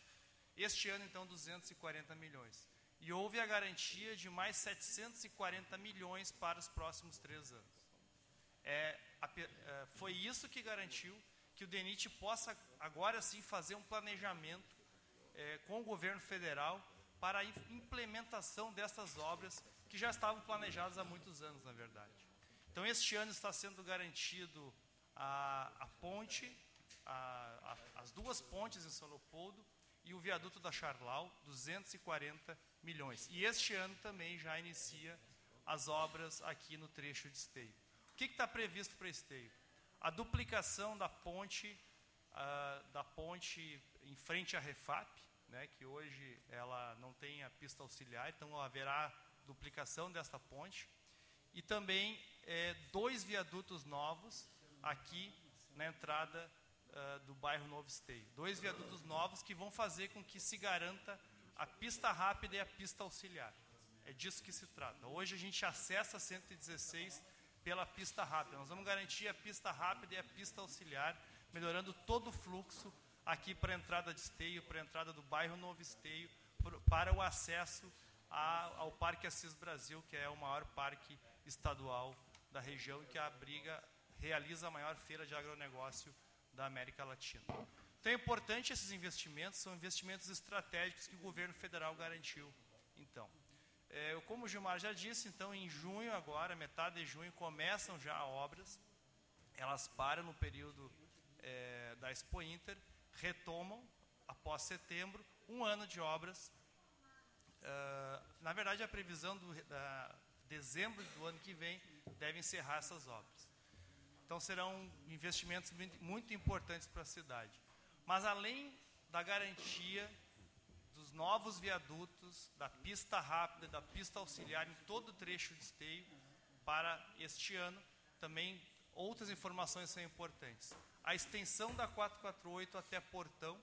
Este ano, então, 240 milhões. E houve a garantia de mais 740 milhões para os próximos três anos. É, a, é, foi isso que garantiu que o DENIT possa, agora sim, fazer um planejamento é, com o governo federal para a implementação dessas obras que já estavam planejadas há muitos anos, na verdade. Então, este ano está sendo garantido a, a ponte, a, a, as duas pontes em São Leopoldo e o viaduto da Charlau, 240 milhões. E este ano também já inicia as obras aqui no trecho de esteio. O que está previsto para esteio? A duplicação da ponte, uh, da ponte em frente à Refap, né, que hoje ela não tem a pista auxiliar, então haverá duplicação desta ponte. E também é, dois viadutos novos aqui na entrada uh, do bairro Novo Esteio. Dois viadutos novos que vão fazer com que se garanta a pista rápida e a pista auxiliar. É disso que se trata. Hoje a gente acessa a 116 pela pista rápida. Nós vamos garantir a pista rápida e a pista auxiliar, melhorando todo o fluxo aqui para a entrada de Esteio, para a entrada do bairro Novo Esteio, para o acesso ao Parque Assis Brasil, que é o maior parque estadual da região e que abriga, realiza a maior feira de agronegócio da América Latina. Então é importante esses investimentos, são investimentos estratégicos que o governo federal garantiu. É, como o Gilmar já disse, então em junho agora, metade de junho, começam já obras, elas param no período é, da Expo Inter, retomam após setembro, um ano de obras. Uh, na verdade, a previsão do da dezembro do ano que vem deve encerrar essas obras. Então serão investimentos muito importantes para a cidade. Mas além da garantia dos novos viadutos, da pista rápida, da pista auxiliar em todo o trecho de esteio para este ano, também outras informações são importantes. A extensão da 448 até Portão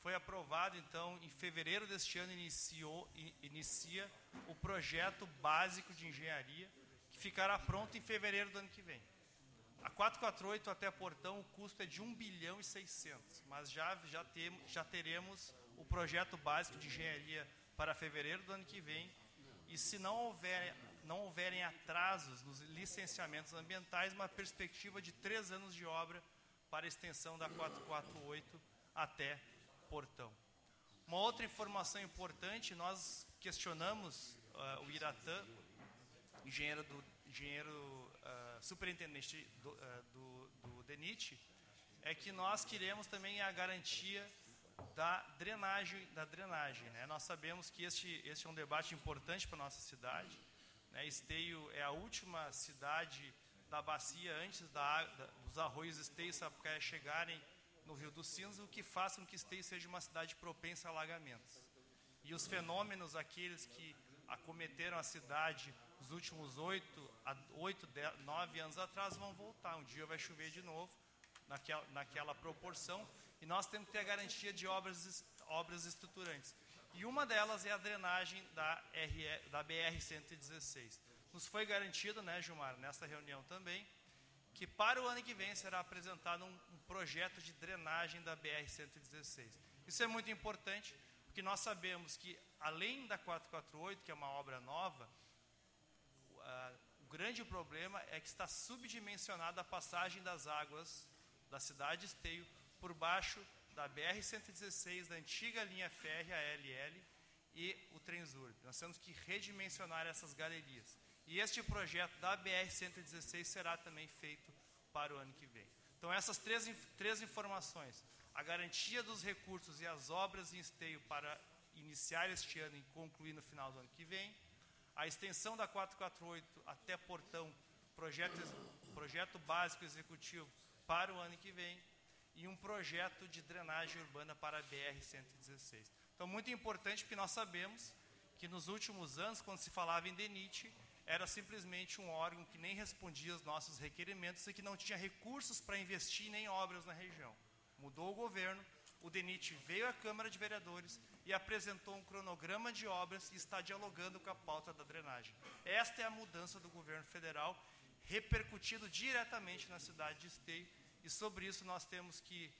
foi aprovado, então, em fevereiro deste ano iniciou, inicia o projeto básico de engenharia, que ficará pronto em fevereiro do ano que vem. A 448 até Portão, o custo é de 1 bilhão e 600, mas já, já, tem, já teremos o projeto básico de engenharia para fevereiro do ano que vem, e se não houver não houverem atrasos nos licenciamentos ambientais, uma perspectiva de três anos de obra para a extensão da 448 até Portão. Uma outra informação importante, nós questionamos uh, o Iratã, engenheiro, do, engenheiro uh, superintendente do, uh, do, do DENIT, é que nós queremos também a garantia da drenagem. Da drenagem né? Nós sabemos que este, este é um debate importante para a nossa cidade. Né? Esteio é a última cidade da bacia antes da, da, dos arroios Esteio Sapucaia chegarem no Rio dos Sinos, o que faz com que Esteio seja uma cidade propensa a alagamentos. E os fenômenos, aqueles que acometeram a cidade nos últimos oito, oito nove anos atrás, vão voltar. Um dia vai chover de novo, naquela, naquela proporção e nós temos que ter a garantia de obras, obras estruturantes. E uma delas é a drenagem da, da BR-116. Nos foi garantido, né, Gilmar, nessa reunião também, que para o ano que vem será apresentado um, um projeto de drenagem da BR-116. Isso é muito importante, porque nós sabemos que, além da 448, que é uma obra nova, o grande problema é que está subdimensionada a passagem das águas da cidade de Esteio por baixo da BR-116, da antiga linha férrea LL e o Trenzurb. Nós temos que redimensionar essas galerias. E este projeto da BR-116 será também feito para o ano que vem. Então, essas três, três informações, a garantia dos recursos e as obras em esteio para iniciar este ano e concluir no final do ano que vem, a extensão da 448 até Portão, projeto, projeto básico executivo para o ano que vem, e um projeto de drenagem urbana para a BR-116. Então, muito importante, porque nós sabemos que nos últimos anos, quando se falava em DENIT, era simplesmente um órgão que nem respondia aos nossos requerimentos e que não tinha recursos para investir nem obras na região. Mudou o governo, o DENIT veio à Câmara de Vereadores e apresentou um cronograma de obras e está dialogando com a pauta da drenagem. Esta é a mudança do governo federal, repercutido diretamente na cidade de Esteio, e sobre isso nós temos que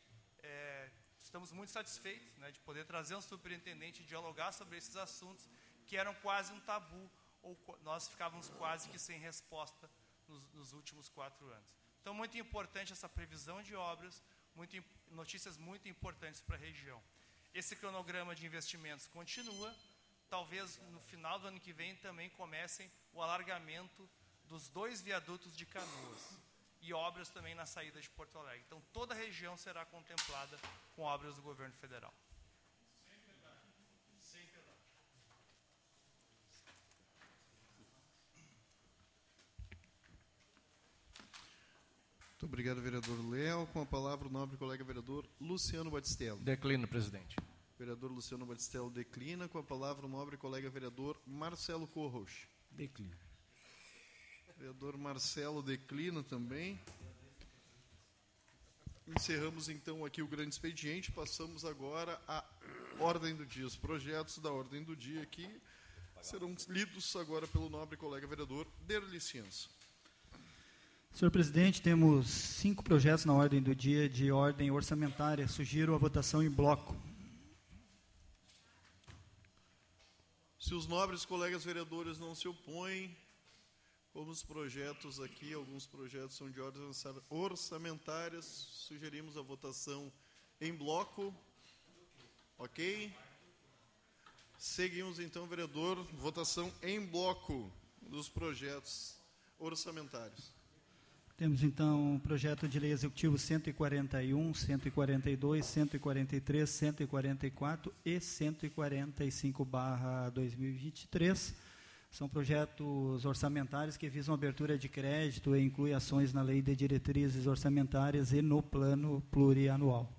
é, estamos muito satisfeitos né, de poder trazer um superintendente e dialogar sobre esses assuntos que eram quase um tabu ou nós ficávamos quase que sem resposta nos, nos últimos quatro anos. Então, muito importante essa previsão de obras, muito, notícias muito importantes para a região. Esse cronograma de investimentos continua. Talvez no final do ano que vem também comecem o alargamento dos dois viadutos de Canoas e obras também na saída de Porto Alegre. Então, toda a região será contemplada com obras do governo federal. Muito obrigado, vereador Léo. Com a palavra, o nobre colega vereador Luciano Batistello. Declino, presidente. Vereador Luciano Batistello declina. Com a palavra, o nobre colega vereador Marcelo Corros. Declina. Vereador Marcelo declina também. Encerramos então aqui o grande expediente. Passamos agora à ordem do dia. Os projetos da ordem do dia aqui serão lidos agora pelo nobre colega vereador Derli Ciência. Senhor presidente, temos cinco projetos na ordem do dia de ordem orçamentária. Sugiro a votação em bloco. Se os nobres colegas vereadores não se opõem, como os projetos aqui, alguns projetos são de ordens orçamentárias, sugerimos a votação em bloco. Ok? Seguimos então, vereador, votação em bloco dos projetos orçamentários. Temos então o projeto de lei executivo 141, 142, 143, 144 e 145/2023 são projetos orçamentários que visam abertura de crédito e incluem ações na Lei de Diretrizes Orçamentárias e no Plano Plurianual.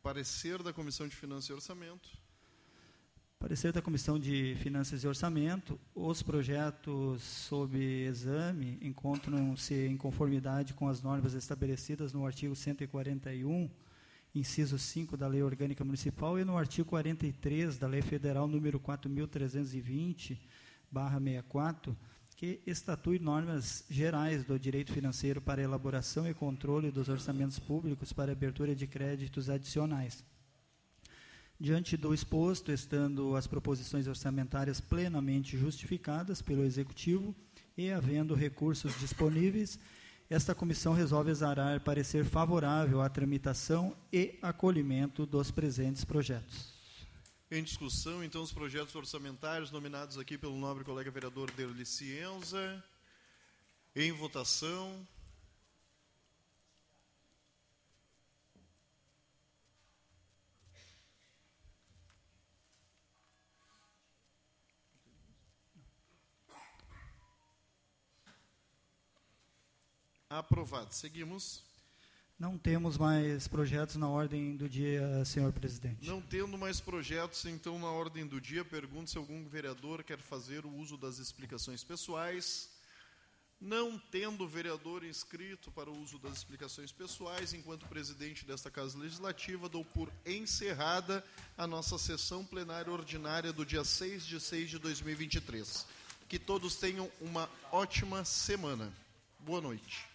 Parecer da Comissão de Finanças e Orçamento. Parecer da Comissão de Finanças e Orçamento, os projetos sob exame encontram-se em conformidade com as normas estabelecidas no artigo 141 inciso 5 da Lei Orgânica Municipal e no artigo 43 da Lei Federal número 4320/64, que estatui normas gerais do direito financeiro para elaboração e controle dos orçamentos públicos para abertura de créditos adicionais. Diante do exposto, estando as proposições orçamentárias plenamente justificadas pelo Executivo e havendo recursos disponíveis, esta comissão resolve exarar parecer favorável à tramitação e acolhimento dos presentes projetos. Em discussão, então, os projetos orçamentários nominados aqui pelo nobre colega vereador Derli Cienza. Em votação. Aprovado. Seguimos. Não temos mais projetos na ordem do dia, senhor presidente. Não tendo mais projetos, então, na ordem do dia, pergunto se algum vereador quer fazer o uso das explicações pessoais. Não tendo vereador inscrito para o uso das explicações pessoais, enquanto presidente desta Casa Legislativa, dou por encerrada a nossa sessão plenária ordinária do dia 6 de 6 de 2023. Que todos tenham uma ótima semana. Boa noite.